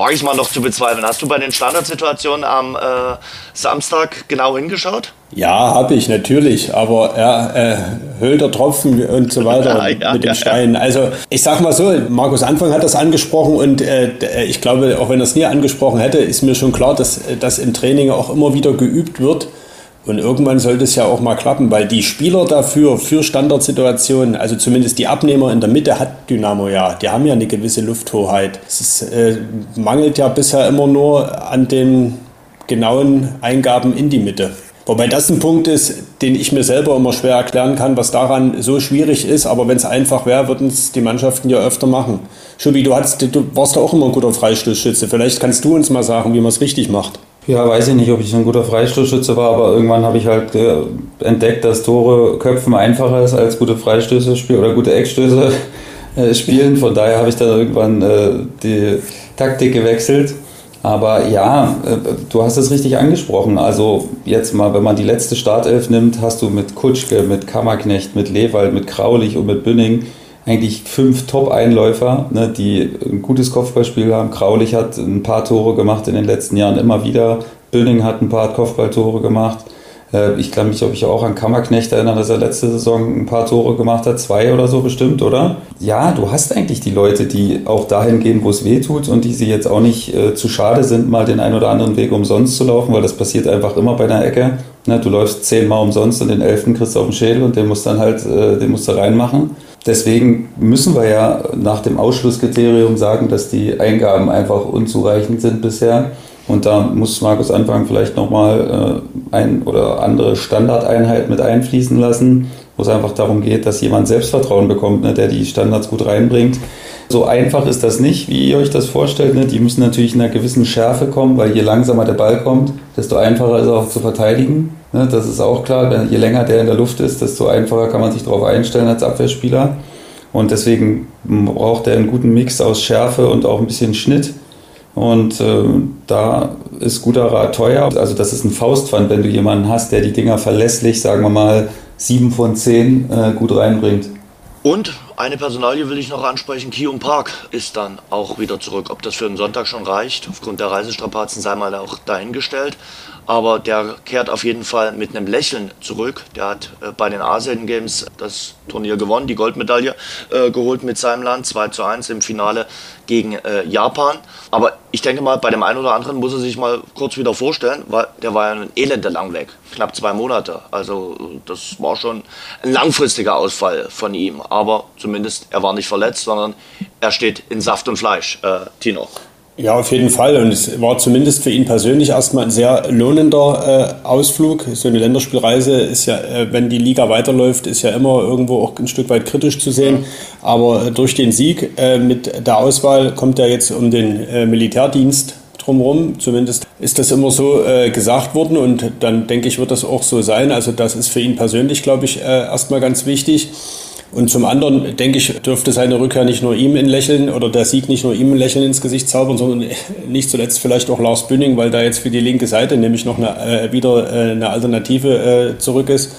Speaker 2: wage ich mal noch zu bezweifeln. Hast du bei den Standardsituationen am äh, Samstag genau hingeschaut?
Speaker 3: Ja, habe ich natürlich, aber ja, äh, Hölder Tropfen und so weiter ja, ja, mit dem Stein. Also ich sag mal so, Markus Anfang hat das angesprochen und äh, ich glaube, auch wenn er es nie angesprochen hätte, ist mir schon klar, dass das im Training auch immer wieder geübt wird. Und irgendwann sollte es ja auch mal klappen, weil die Spieler dafür, für Standardsituationen, also zumindest die Abnehmer in der Mitte hat Dynamo ja, die haben ja eine gewisse Lufthoheit. Es ist, äh, mangelt ja bisher immer nur an den genauen Eingaben in die Mitte. Wobei das ein Punkt ist, den ich mir selber immer schwer erklären kann, was daran so schwierig ist. Aber wenn es einfach wäre, würden es die Mannschaften ja öfter machen. Schubi, du, hast, du warst da auch immer ein guter Freistoßschütze. Vielleicht kannst du uns mal sagen, wie man es richtig macht.
Speaker 4: Ja, weiß ich nicht, ob ich so ein guter Freistoßschütze war, aber irgendwann habe ich halt äh, entdeckt, dass Tore köpfen einfacher ist als gute Freistöße spielen oder gute Eckstöße äh, spielen. Von daher habe ich dann irgendwann äh, die Taktik gewechselt. Aber ja, äh, du hast es richtig angesprochen. Also jetzt mal, wenn man die letzte Startelf nimmt, hast du mit Kutschke, mit Kammerknecht, mit Lewald, mit Kraulich und mit Bünning eigentlich fünf Top-Einläufer, ne, die ein gutes Kopfballspiel haben. Kraulich hat ein paar Tore gemacht in den letzten Jahren immer wieder. Bünning hat ein paar Kopfballtore gemacht. Äh, ich kann mich, ob ich auch an Kammerknecht erinnere, dass er letzte Saison ein paar Tore gemacht hat, zwei oder so bestimmt, oder? Ja, du hast eigentlich die Leute, die auch dahin gehen, wo es weh tut und die sie jetzt auch nicht äh, zu schade sind, mal den einen oder anderen Weg umsonst zu laufen, weil das passiert einfach immer bei einer Ecke. Ne, du läufst zehnmal umsonst und den elften kriegst du auf den Schädel und den musst dann halt, äh, den musst du reinmachen. Deswegen müssen wir ja nach dem Ausschlusskriterium sagen, dass die Eingaben einfach unzureichend sind bisher. Und da muss Markus Anfang vielleicht nochmal äh, ein oder andere Standardeinheit mit einfließen lassen, wo es einfach darum geht, dass jemand Selbstvertrauen bekommt, ne, der die Standards gut reinbringt. So einfach ist das nicht, wie ihr euch das vorstellt. Ne? Die müssen natürlich in einer gewissen Schärfe kommen, weil je langsamer der Ball kommt, desto einfacher ist er auch zu verteidigen. Ne? Das ist auch klar. Je länger der in der Luft ist, desto einfacher kann man sich darauf einstellen als Abwehrspieler. Und deswegen braucht er einen guten Mix aus Schärfe und auch ein bisschen Schnitt. Und äh, da ist guter Rat teuer. Also das ist ein Faustpfand, wenn du jemanden hast, der die Dinger verlässlich, sagen wir mal, sieben von zehn äh, gut reinbringt.
Speaker 2: Und eine Personalie will ich noch ansprechen. Kium Park ist dann auch wieder zurück. Ob das für den Sonntag schon reicht, aufgrund der Reisestrapazen sei mal auch dahingestellt aber der kehrt auf jeden Fall mit einem Lächeln zurück. Der hat äh, bei den Asian Games das Turnier gewonnen, die Goldmedaille äh, geholt mit seinem Land, 2 zu 1 im Finale gegen äh, Japan. Aber ich denke mal, bei dem einen oder anderen muss er sich mal kurz wieder vorstellen, weil der war ja ein Elende lang weg, knapp zwei Monate. Also das war schon ein langfristiger Ausfall von ihm. Aber zumindest er war nicht verletzt, sondern er steht in Saft und Fleisch, äh, Tino.
Speaker 3: Ja, auf jeden Fall. Und es war zumindest für ihn persönlich erstmal ein sehr lohnender äh, Ausflug. So eine Länderspielreise ist ja, äh, wenn die Liga weiterläuft, ist ja immer irgendwo auch ein Stück weit kritisch zu sehen. Aber äh, durch den Sieg äh, mit der Auswahl kommt er jetzt um den äh, Militärdienst drumherum. Zumindest ist das immer so äh, gesagt worden und dann denke ich, wird das auch so sein. Also das ist für ihn persönlich, glaube ich, erstmal ganz wichtig. Und zum anderen, denke ich, dürfte seine Rückkehr nicht nur ihm ein Lächeln oder der Sieg nicht nur ihm ein Lächeln ins Gesicht zaubern, sondern nicht zuletzt vielleicht auch Lars Bünding, weil da jetzt für die linke Seite nämlich noch eine, äh, wieder äh, eine Alternative äh, zurück ist.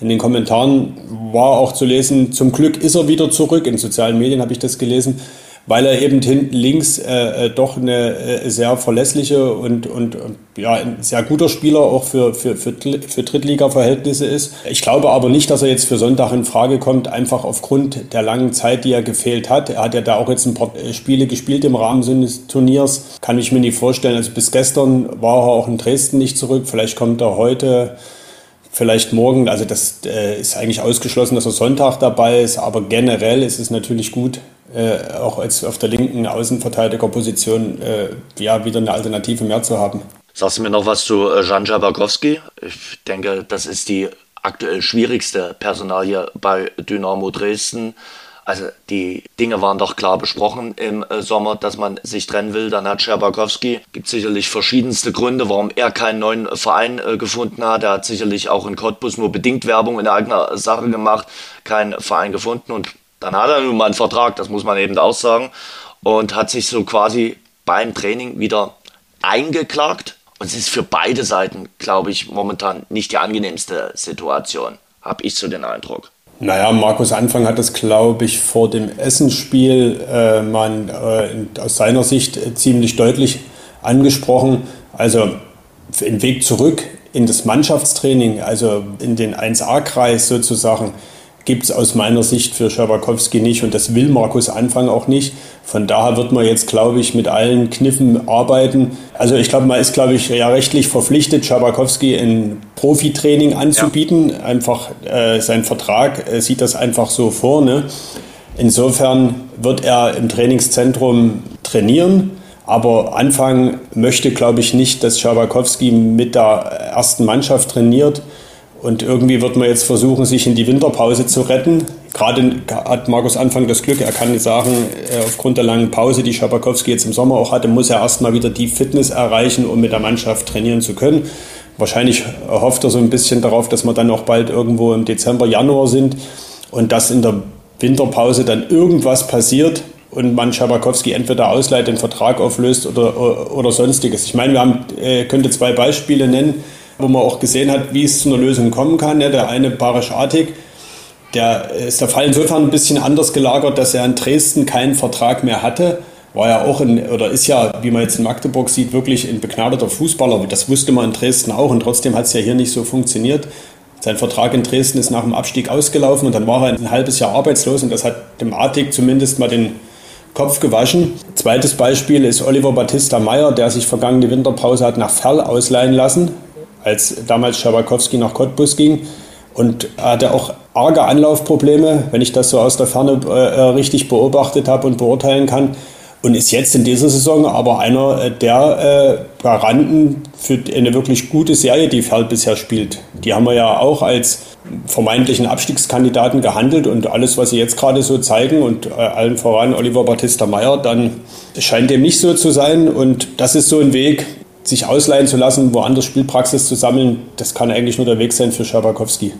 Speaker 3: In den Kommentaren war auch zu lesen, zum Glück ist er wieder zurück. In sozialen Medien habe ich das gelesen weil er eben hinten links äh, äh, doch eine äh, sehr verlässliche und, und ja, ein sehr guter Spieler auch für, für, für, für Drittliga-Verhältnisse ist. Ich glaube aber nicht, dass er jetzt für Sonntag in Frage kommt, einfach aufgrund der langen Zeit, die er gefehlt hat. Er hat ja da auch jetzt ein paar äh, Spiele gespielt im Rahmen des Turniers. Kann ich mir nicht vorstellen. Also bis gestern war er auch in Dresden nicht zurück. Vielleicht kommt er heute vielleicht morgen, also das äh, ist eigentlich ausgeschlossen, dass er Sonntag dabei ist, aber generell ist es natürlich gut, äh, auch als auf der linken Außenverteidigerposition äh, ja wieder eine Alternative mehr zu haben.
Speaker 2: Sagst du mir noch was zu äh, Jan Jabakowski? Ich denke, das ist die aktuell schwierigste Personalie bei Dynamo Dresden. Also die Dinge waren doch klar besprochen im äh, Sommer, dass man sich trennen will. Dann hat Scherbakowski, gibt sicherlich verschiedenste Gründe, warum er keinen neuen Verein äh, gefunden hat. Er hat sicherlich auch in Cottbus nur bedingt Werbung in eigener Sache gemacht, keinen Verein gefunden. Und dann hat er nun mal einen Vertrag, das muss man eben auch sagen. Und hat sich so quasi beim Training wieder eingeklagt. Und es ist für beide Seiten, glaube ich, momentan nicht die angenehmste Situation, habe ich so den Eindruck.
Speaker 3: Naja, Markus Anfang hat das, glaube ich, vor dem Essensspiel äh, man äh, aus seiner Sicht ziemlich deutlich angesprochen. Also ein Weg zurück in das Mannschaftstraining, also in den 1A-Kreis sozusagen, gibt es aus meiner Sicht für Schabakowski nicht und das will Markus Anfang auch nicht. Von daher wird man jetzt, glaube ich, mit allen Kniffen arbeiten. Also ich glaube, man ist, glaube ich, ja rechtlich verpflichtet, Schabakowski ein Profitraining anzubieten. Ja. Einfach äh, sein Vertrag äh, sieht das einfach so vor. Ne? Insofern wird er im Trainingszentrum trainieren. Aber Anfang möchte, glaube ich, nicht, dass Schabakowski mit der ersten Mannschaft trainiert. Und irgendwie wird man jetzt versuchen, sich in die Winterpause zu retten. Gerade hat Markus Anfang das Glück, er kann sagen, äh, aufgrund der langen Pause, die Schabakowski jetzt im Sommer auch hatte, muss er erstmal wieder die Fitness erreichen, um mit der Mannschaft trainieren zu können. Wahrscheinlich hofft er so ein bisschen darauf, dass wir dann auch bald irgendwo im Dezember, Januar sind und dass in der Winterpause dann irgendwas passiert und man Schabakowski entweder ausleiht, den Vertrag auflöst oder, oder sonstiges. Ich meine, wir haben, äh, könnte zwei Beispiele nennen wo man auch gesehen hat, wie es zu einer Lösung kommen kann. Ja, der eine Barisch Artig, der ist der Fall insofern ein bisschen anders gelagert, dass er in Dresden keinen Vertrag mehr hatte. War ja auch in, oder ist ja, wie man jetzt in Magdeburg sieht, wirklich ein begnadeter Fußballer. Das wusste man in Dresden auch und trotzdem hat es ja hier nicht so funktioniert. Sein Vertrag in Dresden ist nach dem Abstieg ausgelaufen und dann war er ein halbes Jahr arbeitslos und das hat dem Artig zumindest mal den Kopf gewaschen. Zweites Beispiel ist Oliver Battista Meyer, der sich vergangene Winterpause hat nach Ferl ausleihen lassen als damals Schabakowski nach Cottbus ging. Und hatte auch arge Anlaufprobleme, wenn ich das so aus der Ferne äh, äh, richtig beobachtet habe und beurteilen kann. Und ist jetzt in dieser Saison aber einer äh, der äh, Garanten für eine wirklich gute Serie, die Ferl bisher spielt. Die haben wir ja auch als vermeintlichen Abstiegskandidaten gehandelt und alles, was sie jetzt gerade so zeigen und äh, allen voran Oliver Battista Meyer, dann scheint dem nicht so zu sein. Und das ist so ein Weg, sich ausleihen zu lassen, woanders Spielpraxis zu sammeln, das kann eigentlich nur der Weg sein für Schabakowski.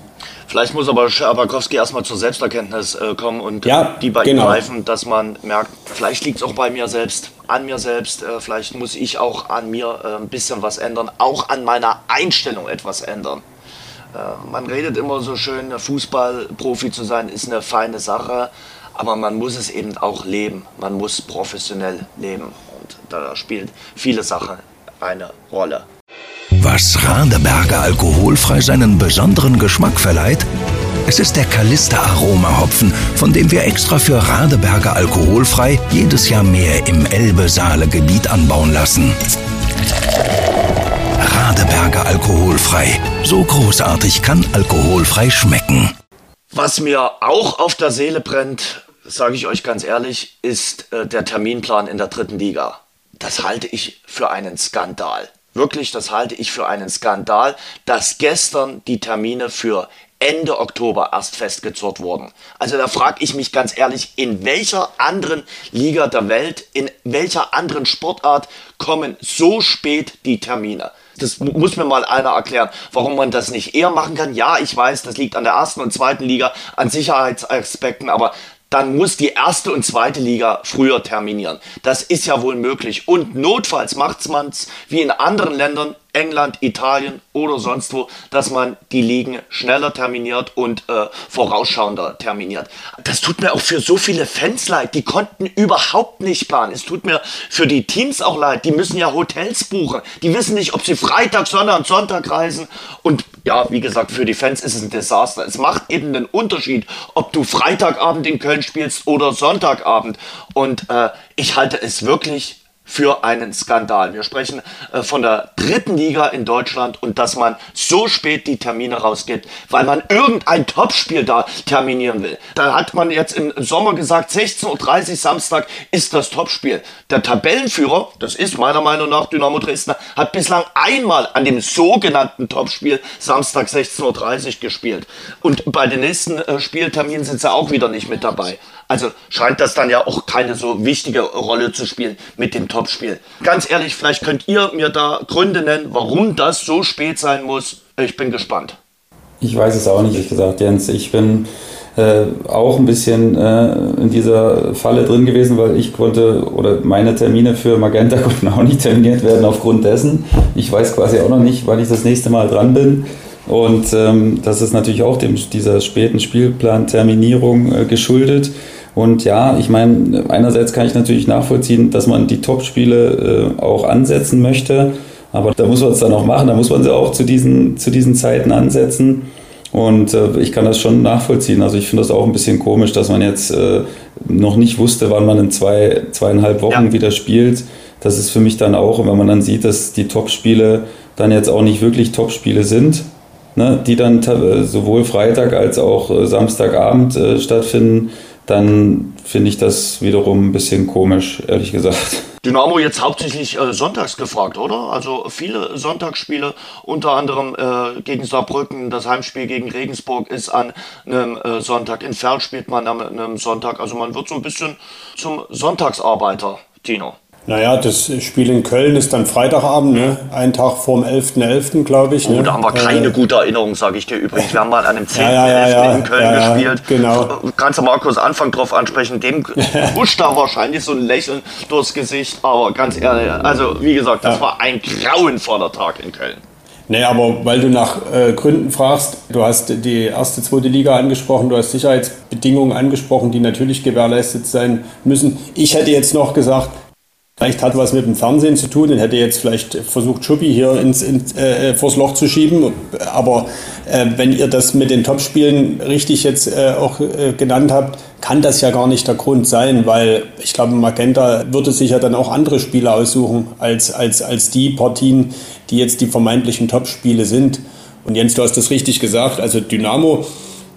Speaker 2: Vielleicht muss aber Schabakowski erstmal zur Selbsterkenntnis äh, kommen und ja, die bei genau. ihm greifen, dass man merkt, vielleicht liegt es auch bei mir selbst, an mir selbst, äh, vielleicht muss ich auch an mir äh, ein bisschen was ändern, auch an meiner Einstellung etwas ändern. Äh, man redet immer so schön, Fußballprofi zu sein ist eine feine Sache, aber man muss es eben auch leben. Man muss professionell leben. Und da spielt viele Sachen eine Rolle.
Speaker 1: Was Radeberger alkoholfrei seinen besonderen Geschmack verleiht? Es ist der Kalister Aroma Hopfen, von dem wir extra für Radeberger alkoholfrei jedes Jahr mehr im Elbe-Saale-Gebiet anbauen lassen. Radeberger alkoholfrei. So großartig kann alkoholfrei schmecken.
Speaker 2: Was mir auch auf der Seele brennt, sage ich euch ganz ehrlich, ist äh, der Terminplan in der dritten Liga das halte ich für einen Skandal. Wirklich, das halte ich für einen Skandal, dass gestern die Termine für Ende Oktober erst festgezurrt wurden. Also da frage ich mich ganz ehrlich, in welcher anderen Liga der Welt, in welcher anderen Sportart kommen so spät die Termine? Das muss mir mal einer erklären, warum man das nicht eher machen kann. Ja, ich weiß, das liegt an der ersten und zweiten Liga, an Sicherheitsaspekten, aber dann muss die erste und zweite Liga früher terminieren. Das ist ja wohl möglich. Und notfalls macht man es wie in anderen Ländern England, Italien oder sonst wo, dass man die Ligen schneller terminiert und äh, vorausschauender terminiert. Das tut mir auch für so viele Fans leid, die konnten überhaupt nicht planen. Es tut mir für die Teams auch leid, die müssen ja Hotels buchen. Die wissen nicht, ob sie Freitag, Sonntag und Sonntag reisen. Und ja, wie gesagt, für die Fans ist es ein Desaster. Es macht eben den Unterschied, ob du Freitagabend in Köln spielst oder Sonntagabend. Und äh, ich halte es wirklich für einen Skandal. Wir sprechen äh, von der dritten Liga in Deutschland und dass man so spät die Termine rausgibt, weil man irgendein Topspiel da terminieren will. Da hat man jetzt im Sommer gesagt, 16.30 Uhr Samstag ist das Topspiel. Der Tabellenführer, das ist meiner Meinung nach Dynamo Dresden, hat bislang einmal an dem sogenannten Topspiel Samstag 16.30 Uhr gespielt. Und bei den nächsten äh, Spielterminen sind sie auch wieder nicht mit dabei. Also scheint das dann ja auch keine so wichtige Rolle zu spielen mit dem Topspiel. Ganz ehrlich, vielleicht könnt ihr mir da Gründe nennen, warum das so spät sein muss. Ich bin gespannt.
Speaker 4: Ich weiß es auch nicht, ehrlich gesagt, Jens. Ich bin äh, auch ein bisschen äh, in dieser Falle drin gewesen, weil ich konnte oder meine Termine für Magenta konnten auch nicht terminiert werden aufgrund dessen. Ich weiß quasi auch noch nicht, wann ich das nächste Mal dran bin. Und ähm, das ist natürlich auch dem, dieser späten Spielplan-Terminierung äh, geschuldet. Und ja, ich meine, einerseits kann ich natürlich nachvollziehen, dass man die Top-Spiele äh, auch ansetzen möchte. Aber da muss man es dann auch machen, da muss man sie auch zu diesen, zu diesen Zeiten ansetzen. Und äh, ich kann das schon nachvollziehen. Also ich finde das auch ein bisschen komisch, dass man jetzt äh, noch nicht wusste, wann man in zwei, zweieinhalb Wochen ja. wieder spielt. Das ist für mich dann auch, wenn man dann sieht, dass die Top-Spiele dann jetzt auch nicht wirklich Top-Spiele sind, ne, die dann sowohl Freitag als auch äh, Samstagabend äh, stattfinden, dann finde ich das wiederum ein bisschen komisch, ehrlich gesagt.
Speaker 2: Dynamo jetzt hauptsächlich äh, sonntags gefragt, oder? Also viele Sonntagsspiele, unter anderem äh, gegen Saarbrücken, das Heimspiel gegen Regensburg ist an einem äh, Sonntag, in Ferl spielt man an einem Sonntag, also man wird so ein bisschen zum Sonntagsarbeiter, Tino.
Speaker 3: Naja, das Spiel in Köln ist dann Freitagabend, ne? einen Tag vor dem 11.11., .11., glaube ich. Ne?
Speaker 2: Oh, da haben wir keine äh, gute Erinnerung, sage ich dir übrigens. Wir haben mal an einem 10.11. Ja, ja, ja, in Köln gespielt.
Speaker 3: Genau.
Speaker 2: Kannst du Markus Anfang drauf ansprechen, dem huscht da wahrscheinlich so ein Lächeln durchs Gesicht, aber ganz ehrlich, also wie gesagt, das war ein grauenvoller Tag in Köln.
Speaker 3: Nee, aber weil du nach äh, Gründen fragst, du hast die erste, zweite Liga angesprochen, du hast Sicherheitsbedingungen angesprochen, die natürlich gewährleistet sein müssen. Ich hätte jetzt noch gesagt, Vielleicht hat was mit dem Fernsehen zu tun und hätte jetzt vielleicht versucht, Schuppi hier ins, ins, äh, vors Loch zu schieben. Aber äh, wenn ihr das mit den Topspielen richtig jetzt äh, auch äh, genannt habt, kann das ja gar nicht der Grund sein, weil ich glaube, Magenta würde sich ja dann auch andere Spiele aussuchen als, als, als die Partien, die jetzt die vermeintlichen Topspiele sind. Und Jens, du hast das richtig gesagt. Also Dynamo,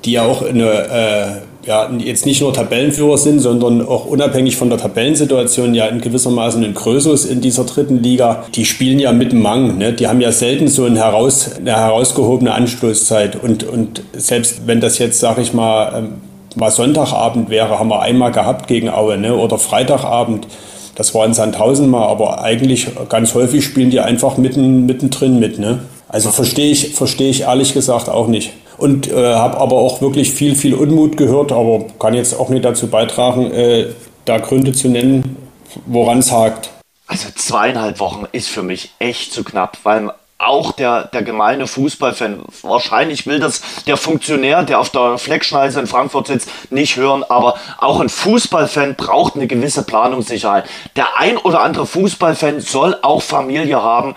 Speaker 3: die ja auch eine äh, ja, jetzt nicht nur Tabellenführer sind, sondern auch unabhängig von der Tabellensituation ja in gewissermaßen ein Größeres in dieser dritten Liga. Die spielen ja mit dem Mang. Ne? Die haben ja selten so ein heraus, eine herausgehobene Anstoßzeit. Und, und selbst wenn das jetzt, sag ich mal, ähm, mal Sonntagabend wäre, haben wir einmal gehabt gegen Aue ne? oder Freitagabend. Das war in Sandhausen mal, aber eigentlich ganz häufig spielen die einfach mitten, mittendrin mit. Ne? Also verstehe ich, verstehe ich ehrlich gesagt auch nicht und äh, habe aber auch wirklich viel, viel Unmut gehört, aber kann jetzt auch nicht dazu beitragen, äh, da Gründe zu nennen, woran es hakt.
Speaker 2: Also zweieinhalb Wochen ist für mich echt zu knapp, weil auch der, der gemeine Fußballfan, wahrscheinlich will das der Funktionär, der auf der Fleckschneise in Frankfurt sitzt, nicht hören, aber auch ein Fußballfan braucht eine gewisse Planungssicherheit. Der ein oder andere Fußballfan soll auch Familie haben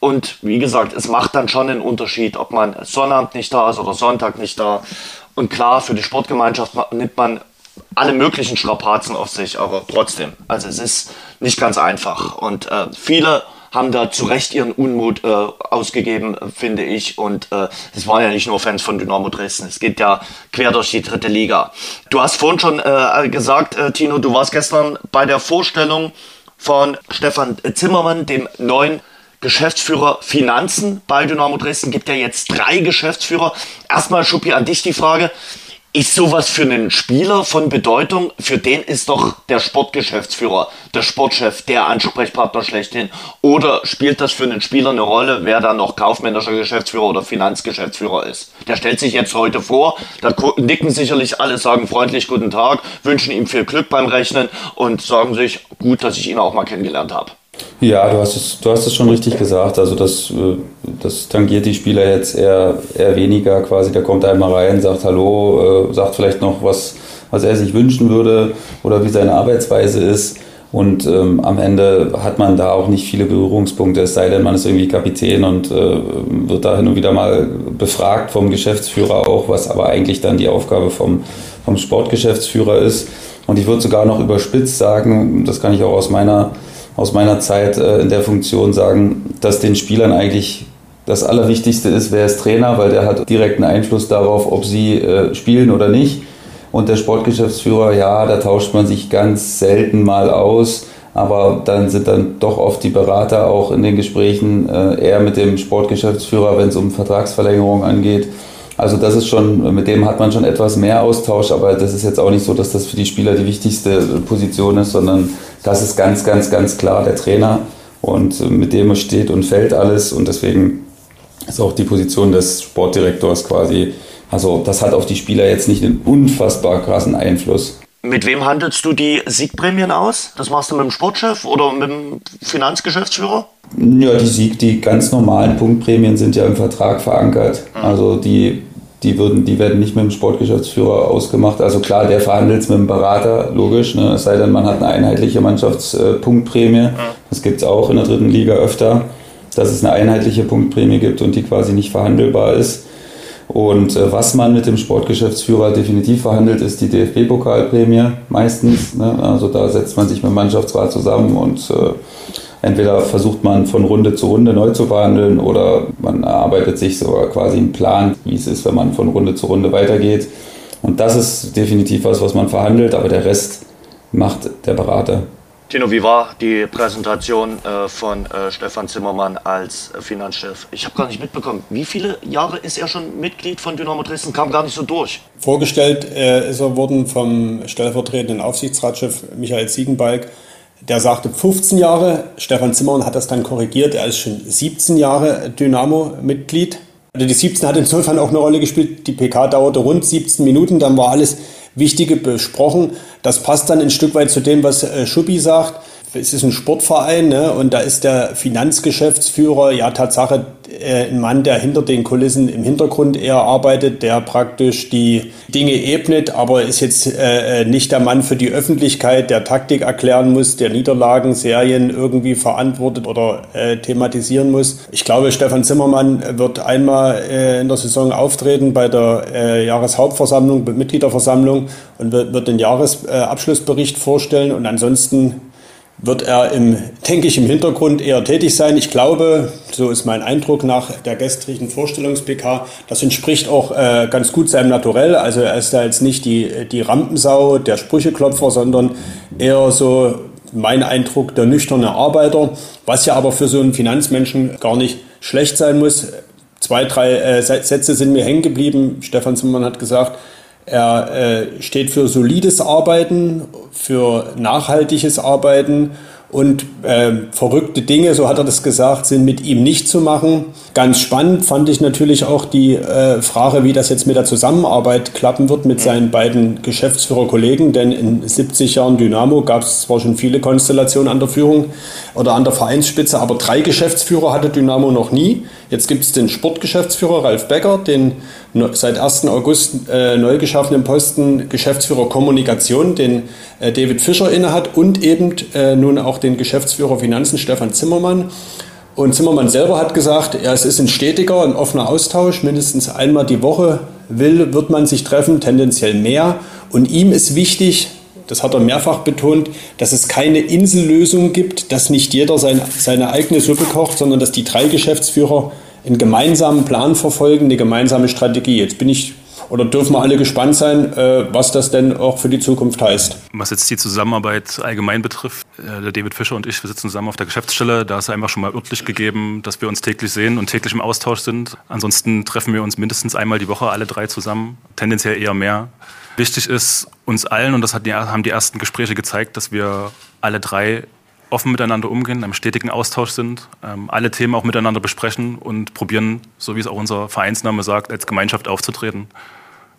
Speaker 2: und wie gesagt, es macht dann schon einen Unterschied, ob man Sonnabend nicht da ist oder Sonntag nicht da. Und klar, für die Sportgemeinschaft nimmt man alle möglichen Strapazen auf sich, aber trotzdem, also es ist nicht ganz einfach. Und äh, viele haben da zu Recht ihren Unmut äh, ausgegeben, finde ich. Und äh, es waren ja nicht nur Fans von Dynamo Dresden, es geht ja quer durch die dritte Liga. Du hast vorhin schon äh, gesagt, äh, Tino, du warst gestern bei der Vorstellung von Stefan Zimmermann, dem neuen Geschäftsführer Finanzen bei Dynamo Dresden. Gibt ja jetzt drei Geschäftsführer. Erstmal, Schuppi, an dich die Frage. Ist sowas für einen Spieler von Bedeutung? Für den ist doch der Sportgeschäftsführer, der Sportchef, der Ansprechpartner schlechthin. Oder spielt das für einen Spieler eine Rolle, wer da noch kaufmännischer Geschäftsführer oder Finanzgeschäftsführer ist? Der stellt sich jetzt heute vor, da nicken sicherlich alle, sagen freundlich guten Tag, wünschen ihm viel Glück beim Rechnen und sagen sich, gut, dass ich ihn auch mal kennengelernt habe.
Speaker 4: Ja, du hast es, du hast es schon richtig gesagt. Also das, äh, das tangiert die Spieler jetzt eher, eher weniger quasi. Der kommt einmal rein, sagt Hallo, äh, sagt vielleicht noch was, was er sich wünschen würde oder wie seine Arbeitsweise ist. Und ähm, am Ende hat man da auch nicht viele Berührungspunkte, es sei denn, man ist irgendwie Kapitän und äh, wird da hin und wieder mal befragt vom Geschäftsführer auch, was aber eigentlich dann die Aufgabe vom, vom Sportgeschäftsführer ist. Und ich würde sogar noch überspitzt sagen, das kann ich auch aus meiner aus meiner Zeit äh, in der Funktion sagen, dass den Spielern eigentlich das Allerwichtigste ist, wer ist Trainer, weil der hat direkten Einfluss darauf, ob sie äh, spielen oder nicht. Und der Sportgeschäftsführer, ja, da tauscht man sich ganz selten mal aus. Aber dann sind dann doch oft die Berater auch in den Gesprächen äh, eher mit dem Sportgeschäftsführer, wenn es um Vertragsverlängerung angeht. Also das ist schon, mit dem hat man schon etwas mehr Austausch, aber das ist jetzt auch nicht so, dass das für die Spieler die wichtigste Position ist, sondern das ist ganz, ganz, ganz klar der Trainer und mit dem steht und fällt alles und deswegen ist auch die Position des Sportdirektors quasi, also das hat auf die Spieler jetzt nicht einen unfassbar krassen Einfluss.
Speaker 2: Mit wem handelst du die Siegprämien aus? Das machst du mit dem Sportchef oder mit dem Finanzgeschäftsführer?
Speaker 4: Ja, die Sieg, die ganz normalen Punktprämien sind ja im Vertrag verankert. Mhm. Also die, die, würden, die werden nicht mit dem Sportgeschäftsführer ausgemacht. Also klar, der verhandelt es mit dem Berater, logisch. Ne? Es sei denn, man hat eine einheitliche Mannschaftspunktprämie. Mhm. Das gibt es auch in der dritten Liga öfter, dass es eine einheitliche Punktprämie gibt und die quasi nicht verhandelbar ist. Und äh, was man mit dem Sportgeschäftsführer definitiv verhandelt, ist die DFB-Pokalprämie meistens. Ne? Also da setzt man sich mit dem Mannschaftsrat zusammen und äh, entweder versucht man von Runde zu Runde neu zu verhandeln oder man erarbeitet sich sogar quasi einen Plan, wie es ist, wenn man von Runde zu Runde weitergeht. Und das ist definitiv was, was man verhandelt, aber der Rest macht der Berater.
Speaker 2: Tino, wie war die Präsentation äh, von äh, Stefan Zimmermann als äh, Finanzchef? Ich habe gar nicht mitbekommen. Wie viele Jahre ist er schon Mitglied von Dynamo Dresden? Kam gar nicht so durch.
Speaker 3: Vorgestellt äh, ist er worden vom stellvertretenden Aufsichtsratschef Michael Ziegenbalg. Der sagte 15 Jahre. Stefan Zimmermann hat das dann korrigiert. Er ist schon 17 Jahre Dynamo-Mitglied. Also die 17 hat insofern auch eine Rolle gespielt. Die PK dauerte rund 17 Minuten. Dann war alles Wichtige besprochen. Das passt dann ein Stück weit zu dem, was äh, Schuppi sagt es ist ein Sportverein ne? und da ist der Finanzgeschäftsführer ja Tatsache äh, ein Mann, der hinter den Kulissen im Hintergrund eher arbeitet, der praktisch die Dinge ebnet, aber ist jetzt äh, äh, nicht der Mann für die Öffentlichkeit, der Taktik erklären muss, der Niederlagen, Serien irgendwie verantwortet oder äh, thematisieren muss. Ich glaube, Stefan Zimmermann wird einmal äh, in der Saison auftreten bei der äh, Jahreshauptversammlung, Mitgliederversammlung und wird, wird den Jahresabschlussbericht vorstellen und ansonsten wird er im, denke ich, im Hintergrund eher tätig sein. Ich glaube, so ist mein Eindruck nach der gestrigen Vorstellungs-PK, das entspricht auch äh, ganz gut seinem Naturell. Also er ist da jetzt nicht die, die Rampensau, der Sprücheklopfer, sondern eher so mein Eindruck der nüchterne Arbeiter, was ja aber für so einen Finanzmenschen gar nicht schlecht sein muss. Zwei, drei äh, Sätze sind mir hängen geblieben. Stefan Zimmermann hat gesagt, er äh, steht für solides Arbeiten, für nachhaltiges Arbeiten und äh, verrückte Dinge, so hat er das gesagt, sind mit ihm nicht zu machen. Ganz spannend fand ich natürlich auch die äh, Frage, wie das jetzt mit der Zusammenarbeit klappen wird mit seinen beiden Geschäftsführerkollegen, denn in 70 Jahren Dynamo gab es zwar schon viele Konstellationen an der Führung oder an der Vereinsspitze, aber drei Geschäftsführer hatte Dynamo noch nie. Jetzt gibt es den Sportgeschäftsführer Ralf Becker, den seit 1. August äh, neu geschaffenen Posten Geschäftsführer Kommunikation, den äh, David Fischer innehat und eben äh, nun auch den Geschäftsführer Finanzen Stefan Zimmermann. Und Zimmermann selber hat gesagt, ja, es ist ein stetiger, ein offener Austausch. Mindestens einmal die Woche will, wird man sich treffen, tendenziell mehr. Und ihm ist wichtig, das hat er mehrfach betont, dass es keine Insellösung gibt, dass nicht jeder sein, seine eigene Suppe kocht, sondern dass die drei Geschäftsführer einen gemeinsamen Plan verfolgen, eine gemeinsame Strategie. Jetzt bin ich oder dürfen wir alle gespannt sein, äh, was das denn auch für die Zukunft heißt.
Speaker 9: Was jetzt die Zusammenarbeit allgemein betrifft, äh, der David Fischer und ich, wir sitzen zusammen auf der Geschäftsstelle. Da ist einfach schon mal örtlich gegeben, dass wir uns täglich sehen und täglich im Austausch sind. Ansonsten treffen wir uns mindestens einmal die Woche alle drei zusammen, tendenziell eher mehr. Wichtig ist uns allen, und das haben die ersten Gespräche gezeigt, dass wir alle drei offen miteinander umgehen, im stetigen Austausch sind, ähm, alle Themen auch miteinander besprechen und probieren, so wie es auch unser Vereinsname sagt, als Gemeinschaft aufzutreten.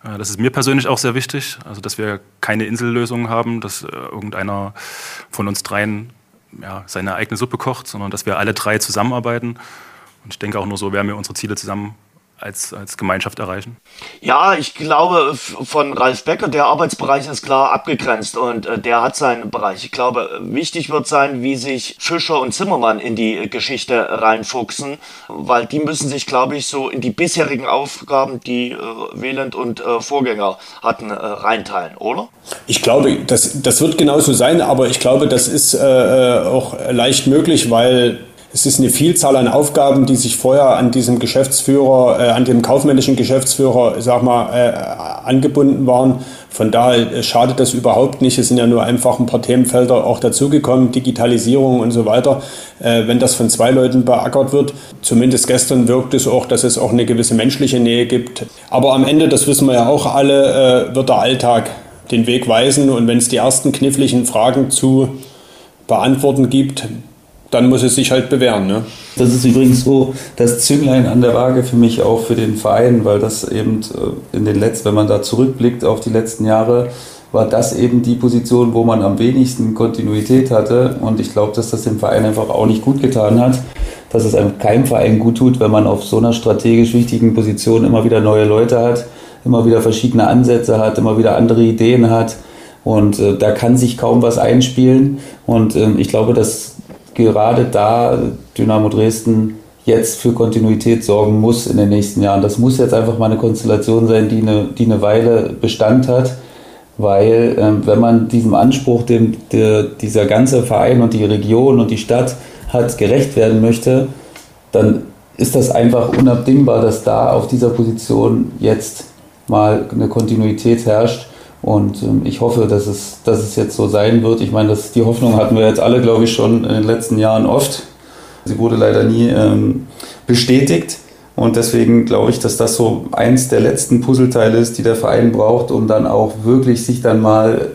Speaker 9: Äh, das ist mir persönlich auch sehr wichtig, also dass wir keine Insellösungen haben, dass äh, irgendeiner von uns dreien ja, seine eigene Suppe kocht, sondern dass wir alle drei zusammenarbeiten. Und ich denke auch nur so werden wir unsere Ziele zusammen als, als Gemeinschaft erreichen?
Speaker 2: Ja, ich glaube, von Ralf Becker, der Arbeitsbereich ist klar abgegrenzt und äh, der hat seinen Bereich. Ich glaube, wichtig wird sein, wie sich Fischer und Zimmermann in die Geschichte reinfuchsen, weil die müssen sich, glaube ich, so in die bisherigen Aufgaben, die äh, Wieland und äh, Vorgänger hatten, äh, reinteilen, oder?
Speaker 3: Ich glaube, das, das wird genauso sein, aber ich glaube, das ist äh, äh, auch leicht möglich, weil es ist eine Vielzahl an Aufgaben, die sich vorher an diesem Geschäftsführer, äh, an dem kaufmännischen Geschäftsführer, sag mal, äh, angebunden waren. Von daher äh, schadet das überhaupt nicht. Es sind ja nur einfach ein paar Themenfelder auch dazugekommen, Digitalisierung und so weiter. Äh, wenn das von zwei Leuten beackert wird, zumindest gestern wirkt es auch, dass es auch eine gewisse menschliche Nähe gibt. Aber am Ende, das wissen wir ja auch alle, äh, wird der Alltag den Weg weisen. Und wenn es die ersten kniffligen Fragen zu beantworten gibt, dann muss es sich halt bewähren. Ne?
Speaker 4: Das ist übrigens so das Zünglein an der Waage für mich auch für den Verein, weil das eben äh, in den letzten, wenn man da zurückblickt auf die letzten Jahre, war das eben die Position, wo man am wenigsten Kontinuität hatte. Und ich glaube, dass das dem Verein einfach auch nicht gut getan hat. Dass es einem keinem Verein gut tut, wenn man auf so einer strategisch wichtigen Position immer wieder neue Leute hat, immer wieder verschiedene Ansätze hat, immer wieder andere Ideen hat. Und äh, da kann sich kaum was einspielen. Und äh, ich glaube, dass gerade da Dynamo Dresden jetzt für Kontinuität sorgen muss in den nächsten Jahren. Das muss jetzt einfach mal eine Konstellation sein, die eine, die eine Weile Bestand hat, weil ähm, wenn man diesem Anspruch, dem der, dieser ganze Verein und die Region und die Stadt hat, gerecht werden möchte, dann ist das einfach unabdingbar, dass da auf dieser Position jetzt mal eine Kontinuität herrscht und ähm, ich hoffe, dass es, dass es jetzt so sein wird. Ich meine, das, die Hoffnung hatten wir jetzt alle, glaube ich, schon in den letzten Jahren oft. Sie wurde leider nie ähm, bestätigt. Und deswegen glaube ich, dass das so eins der letzten Puzzleteile ist, die der Verein braucht, um dann auch wirklich sich dann mal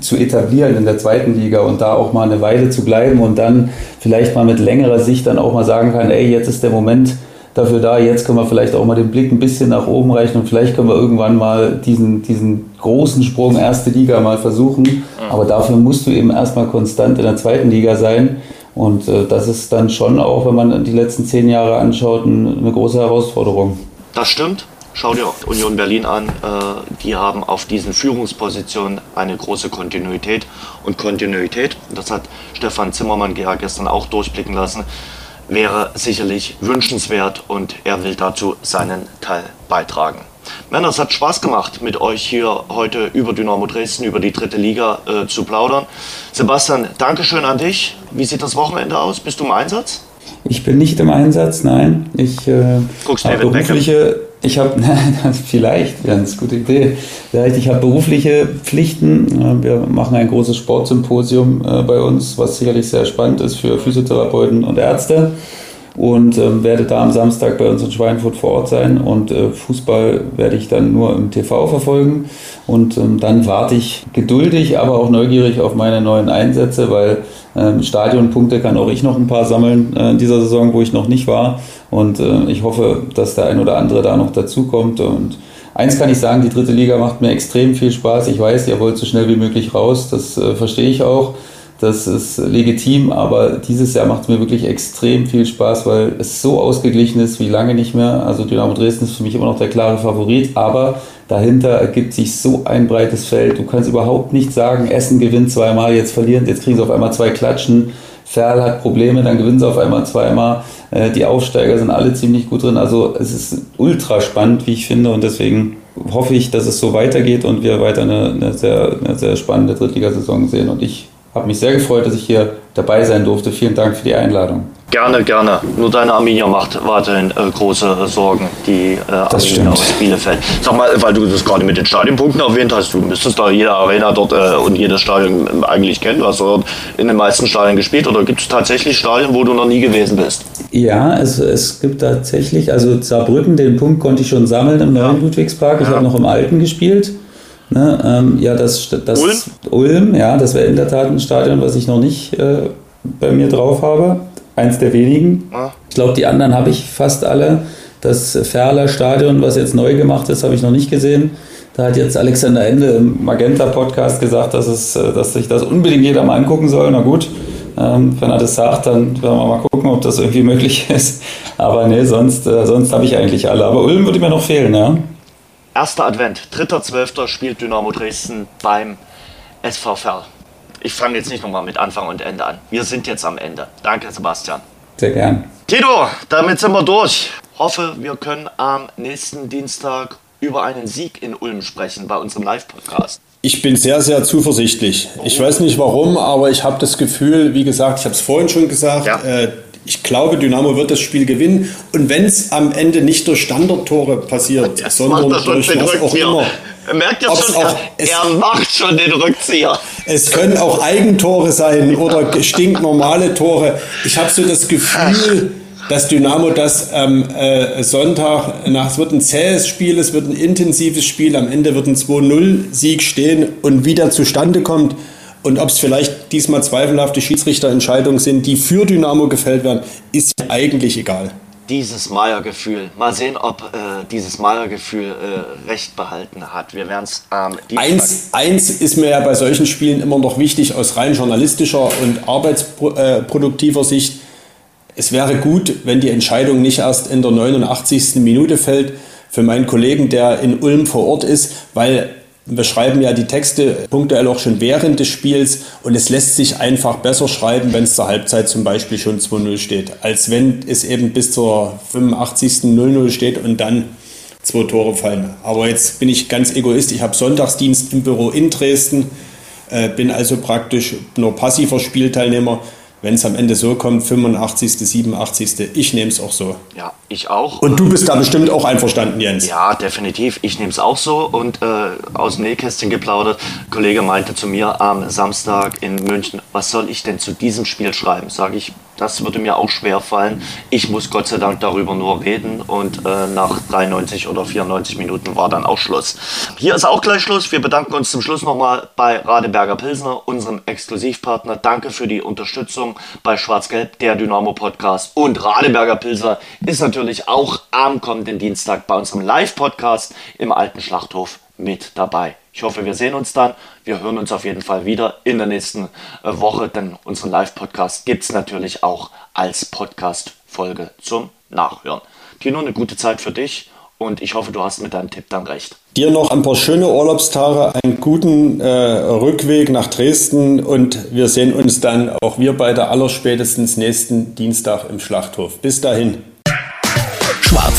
Speaker 4: zu etablieren in der zweiten Liga und da auch mal eine Weile zu bleiben und dann vielleicht mal mit längerer Sicht dann auch mal sagen kann, ey, jetzt ist der Moment, dafür da. Jetzt können wir vielleicht auch mal den Blick ein bisschen nach oben reichen und vielleicht können wir irgendwann mal diesen, diesen großen Sprung erste Liga mal versuchen. Aber dafür musst du eben erstmal konstant in der zweiten Liga sein. Und äh, das ist dann schon auch, wenn man die letzten zehn Jahre anschaut, eine große Herausforderung.
Speaker 2: Das stimmt. Schau dir Union Berlin an. Äh, die haben auf diesen Führungspositionen eine große Kontinuität. Und Kontinuität, das hat Stefan Zimmermann ja gestern auch durchblicken lassen, wäre sicherlich wünschenswert und er will dazu seinen Teil beitragen. Männer, es hat Spaß gemacht, mit euch hier heute über Dynamo Dresden, über die dritte Liga äh, zu plaudern. Sebastian, Dankeschön an dich. Wie sieht das Wochenende aus? Bist du im Einsatz?
Speaker 4: Ich bin nicht im Einsatz, nein. Ich äh, habe berufliche, ich habe, vielleicht, ganz gute Idee. Vielleicht, ich habe berufliche Pflichten. Wir machen ein großes Sportsymposium äh, bei uns, was sicherlich sehr spannend ist für Physiotherapeuten und Ärzte und ähm, werde da am Samstag bei uns in Schweinfurt vor Ort sein und äh, Fußball werde ich dann nur im TV verfolgen und ähm, dann warte ich geduldig, aber auch neugierig auf meine neuen Einsätze, weil ähm, Stadionpunkte kann auch ich noch ein paar sammeln äh, in dieser Saison, wo ich noch nicht war und äh, ich hoffe, dass der ein oder andere da noch dazukommt und Eins kann ich sagen, die dritte Liga macht mir extrem viel Spaß. Ich weiß, ihr wollt so schnell wie möglich raus, das äh, verstehe ich auch. Das ist legitim, aber dieses Jahr macht es mir wirklich extrem viel Spaß, weil es so ausgeglichen ist wie lange nicht mehr. Also Dynamo Dresden ist für mich immer noch der klare Favorit, aber dahinter ergibt sich so ein breites Feld. Du kannst überhaupt nicht sagen, Essen gewinnt zweimal, jetzt verlieren, jetzt kriegen sie auf einmal zwei Klatschen. Ferl hat Probleme, dann gewinnen sie auf einmal zweimal. Äh, die Aufsteiger sind alle ziemlich gut drin. Also es ist ultra spannend, wie ich finde, und deswegen hoffe ich, dass es so weitergeht und wir weiter eine, eine sehr, eine sehr spannende Drittligasaison sehen. Und ich habe mich sehr gefreut, dass ich hier dabei sein durfte. Vielen Dank für die Einladung.
Speaker 2: Gerne, gerne. Nur deine Arminia macht weiterhin äh, große Sorgen, die äh, Arminia aus Bielefeld. Sag mal, weil du das gerade mit den Stadionpunkten erwähnt hast, du müsstest da jede Arena dort äh, und jedes Stadion ähm, eigentlich kennen. Du hast dort in den meisten Stadien gespielt oder gibt es tatsächlich Stadien, wo du noch nie gewesen bist?
Speaker 4: Ja, es, es gibt tatsächlich, also Saarbrücken, den Punkt konnte ich schon sammeln im neuen Ludwigspark. Ich ja. habe noch im alten gespielt. Ne, ähm, ja, das, das Ulm? Ulm, ja, das wäre in der Tat ein Stadion, was ich noch nicht äh, bei mir drauf habe. Eins der wenigen. Ah. Ich glaube, die anderen habe ich fast alle. Das Ferler Stadion, was jetzt neu gemacht ist, habe ich noch nicht gesehen. Da hat jetzt Alexander Ende im Magenta-Podcast gesagt, dass, es, äh, dass sich das unbedingt jeder mal angucken soll. Na gut, Ähm, wenn er das sagt, dann werden wir mal gucken, ob das irgendwie möglich ist. Aber nee, sonst, äh, sonst habe ich eigentlich alle. Aber Ulm würde mir noch fehlen, ja.
Speaker 2: Erster Advent, 3.12. spielt Dynamo Dresden beim SV Verl. Ich fange jetzt nicht nochmal mit Anfang und Ende an. Wir sind jetzt am Ende. Danke, Sebastian.
Speaker 4: Sehr gern.
Speaker 2: Tito, damit sind wir durch. Hoffe, wir können am nächsten Dienstag über einen Sieg in Ulm sprechen bei unserem Live-Podcast.
Speaker 3: Ich bin sehr, sehr zuversichtlich. Ich weiß nicht warum, aber ich habe das Gefühl, wie gesagt, ich habe es vorhin schon gesagt, ja. äh, ich glaube, Dynamo wird das Spiel gewinnen. Und wenn es am Ende nicht durch Standardtore passiert, sondern durch was auch immer.
Speaker 2: Er merkt ja schon, auch, er macht schon den Rückzieher.
Speaker 3: Es können auch Eigentore sein oder stinknormale Tore. Ich habe so das Gefühl, dass Dynamo das am äh, Sonntag, nach, es wird ein zähes Spiel, es wird ein intensives Spiel, am Ende wird ein 2-0-Sieg stehen und wieder zustande kommt. Und ob es vielleicht diesmal zweifelhafte Schiedsrichterentscheidungen sind, die für Dynamo gefällt werden, ist eigentlich egal.
Speaker 2: Dieses Meier-Gefühl. Mal sehen, ob äh, dieses Meier-Gefühl äh, recht behalten hat. Wir werden es
Speaker 3: ähm, eins, eins ist mir ja bei solchen Spielen immer noch wichtig aus rein journalistischer und arbeitsproduktiver Sicht. Es wäre gut, wenn die Entscheidung nicht erst in der 89. Minute fällt für meinen Kollegen, der in Ulm vor Ort ist, weil wir schreiben ja die Texte punktuell auch schon während des Spiels und es lässt sich einfach besser schreiben, wenn es zur Halbzeit zum Beispiel schon 2-0 steht, als wenn es eben bis zur 85. 0-0 steht und dann zwei Tore fallen. Aber jetzt bin ich ganz egoist. Ich habe Sonntagsdienst im Büro in Dresden, äh, bin also praktisch nur passiver Spielteilnehmer wenn es am Ende so kommt, 85., 87., ich nehme es auch so.
Speaker 2: Ja, ich auch.
Speaker 3: Und du bist da bestimmt auch einverstanden, Jens.
Speaker 2: Ja, definitiv. Ich nehme es auch so. Und äh, aus dem Nähkästchen geplaudert, ein Kollege meinte zu mir am Samstag in München, was soll ich denn zu diesem Spiel schreiben? Sage ich, das würde mir auch schwer fallen. Ich muss Gott sei Dank darüber nur reden und äh, nach 93 oder 94 Minuten war dann auch Schluss. Hier ist auch gleich Schluss. Wir bedanken uns zum Schluss nochmal bei Radeberger Pilsner, unserem Exklusivpartner. Danke für die Unterstützung bei Schwarz-Gelb, der Dynamo Podcast. Und Radeberger Pilsner ist natürlich auch am kommenden Dienstag bei unserem Live-Podcast im alten Schlachthof mit dabei. Ich hoffe, wir sehen uns dann. Wir hören uns auf jeden Fall wieder in der nächsten äh, Woche, denn unseren Live-Podcast gibt es natürlich auch als Podcast-Folge zum Nachhören. Tino, eine gute Zeit für dich und ich hoffe, du hast mit deinem Tipp dann recht.
Speaker 3: Dir noch ein paar schöne Urlaubstage, einen guten äh, Rückweg nach Dresden und wir sehen uns dann auch wir beide allerspätestens nächsten Dienstag im Schlachthof. Bis dahin.